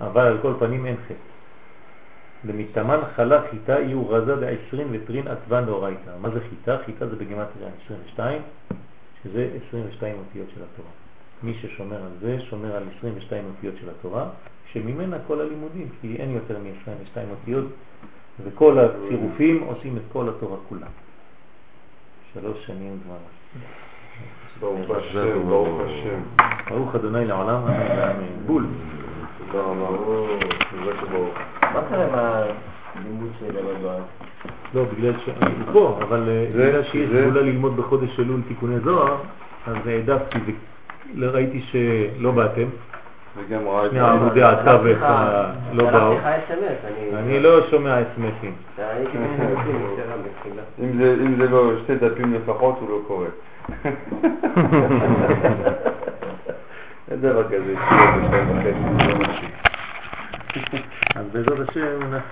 אבל על כל פנים אין חטא. במתאמן חלה חיטה יהיו רזה לעשרים וטרין עטבן דאורייתא. מה זה חיטה? חיטה זה בגימטריה 22, שזה 22 אותיות של התורה. מי ששומר על זה, שומר על 22 אותיות של התורה, שממנה כל הלימודים, כי אין יותר מ-22 אותיות, וכל הצירופים עושים את כל התורה כולה. שלוש שנים כבר. ברוך השם, ברוך השם. ברוך אדוני לעולם, אמן ואמן. בול. תודה רבה. מה קרה עם הלימוד של הרב לא, בגלל שאני פה, אבל אה, בגלל שיש גבולה ללמוד בחודש אלול תיקוני זוהר, אז העדפתי וראיתי שלא באתם. וגם את שני עמודי התווך לא באו. אני... לא שומע (laughs) זה, אם זה לא שתי דפים לפחות, הוא לא קורא. (laughs) אין דבר כזה, שתיים וחצי, זה לא משהו. אז בעזרת השם אנחנו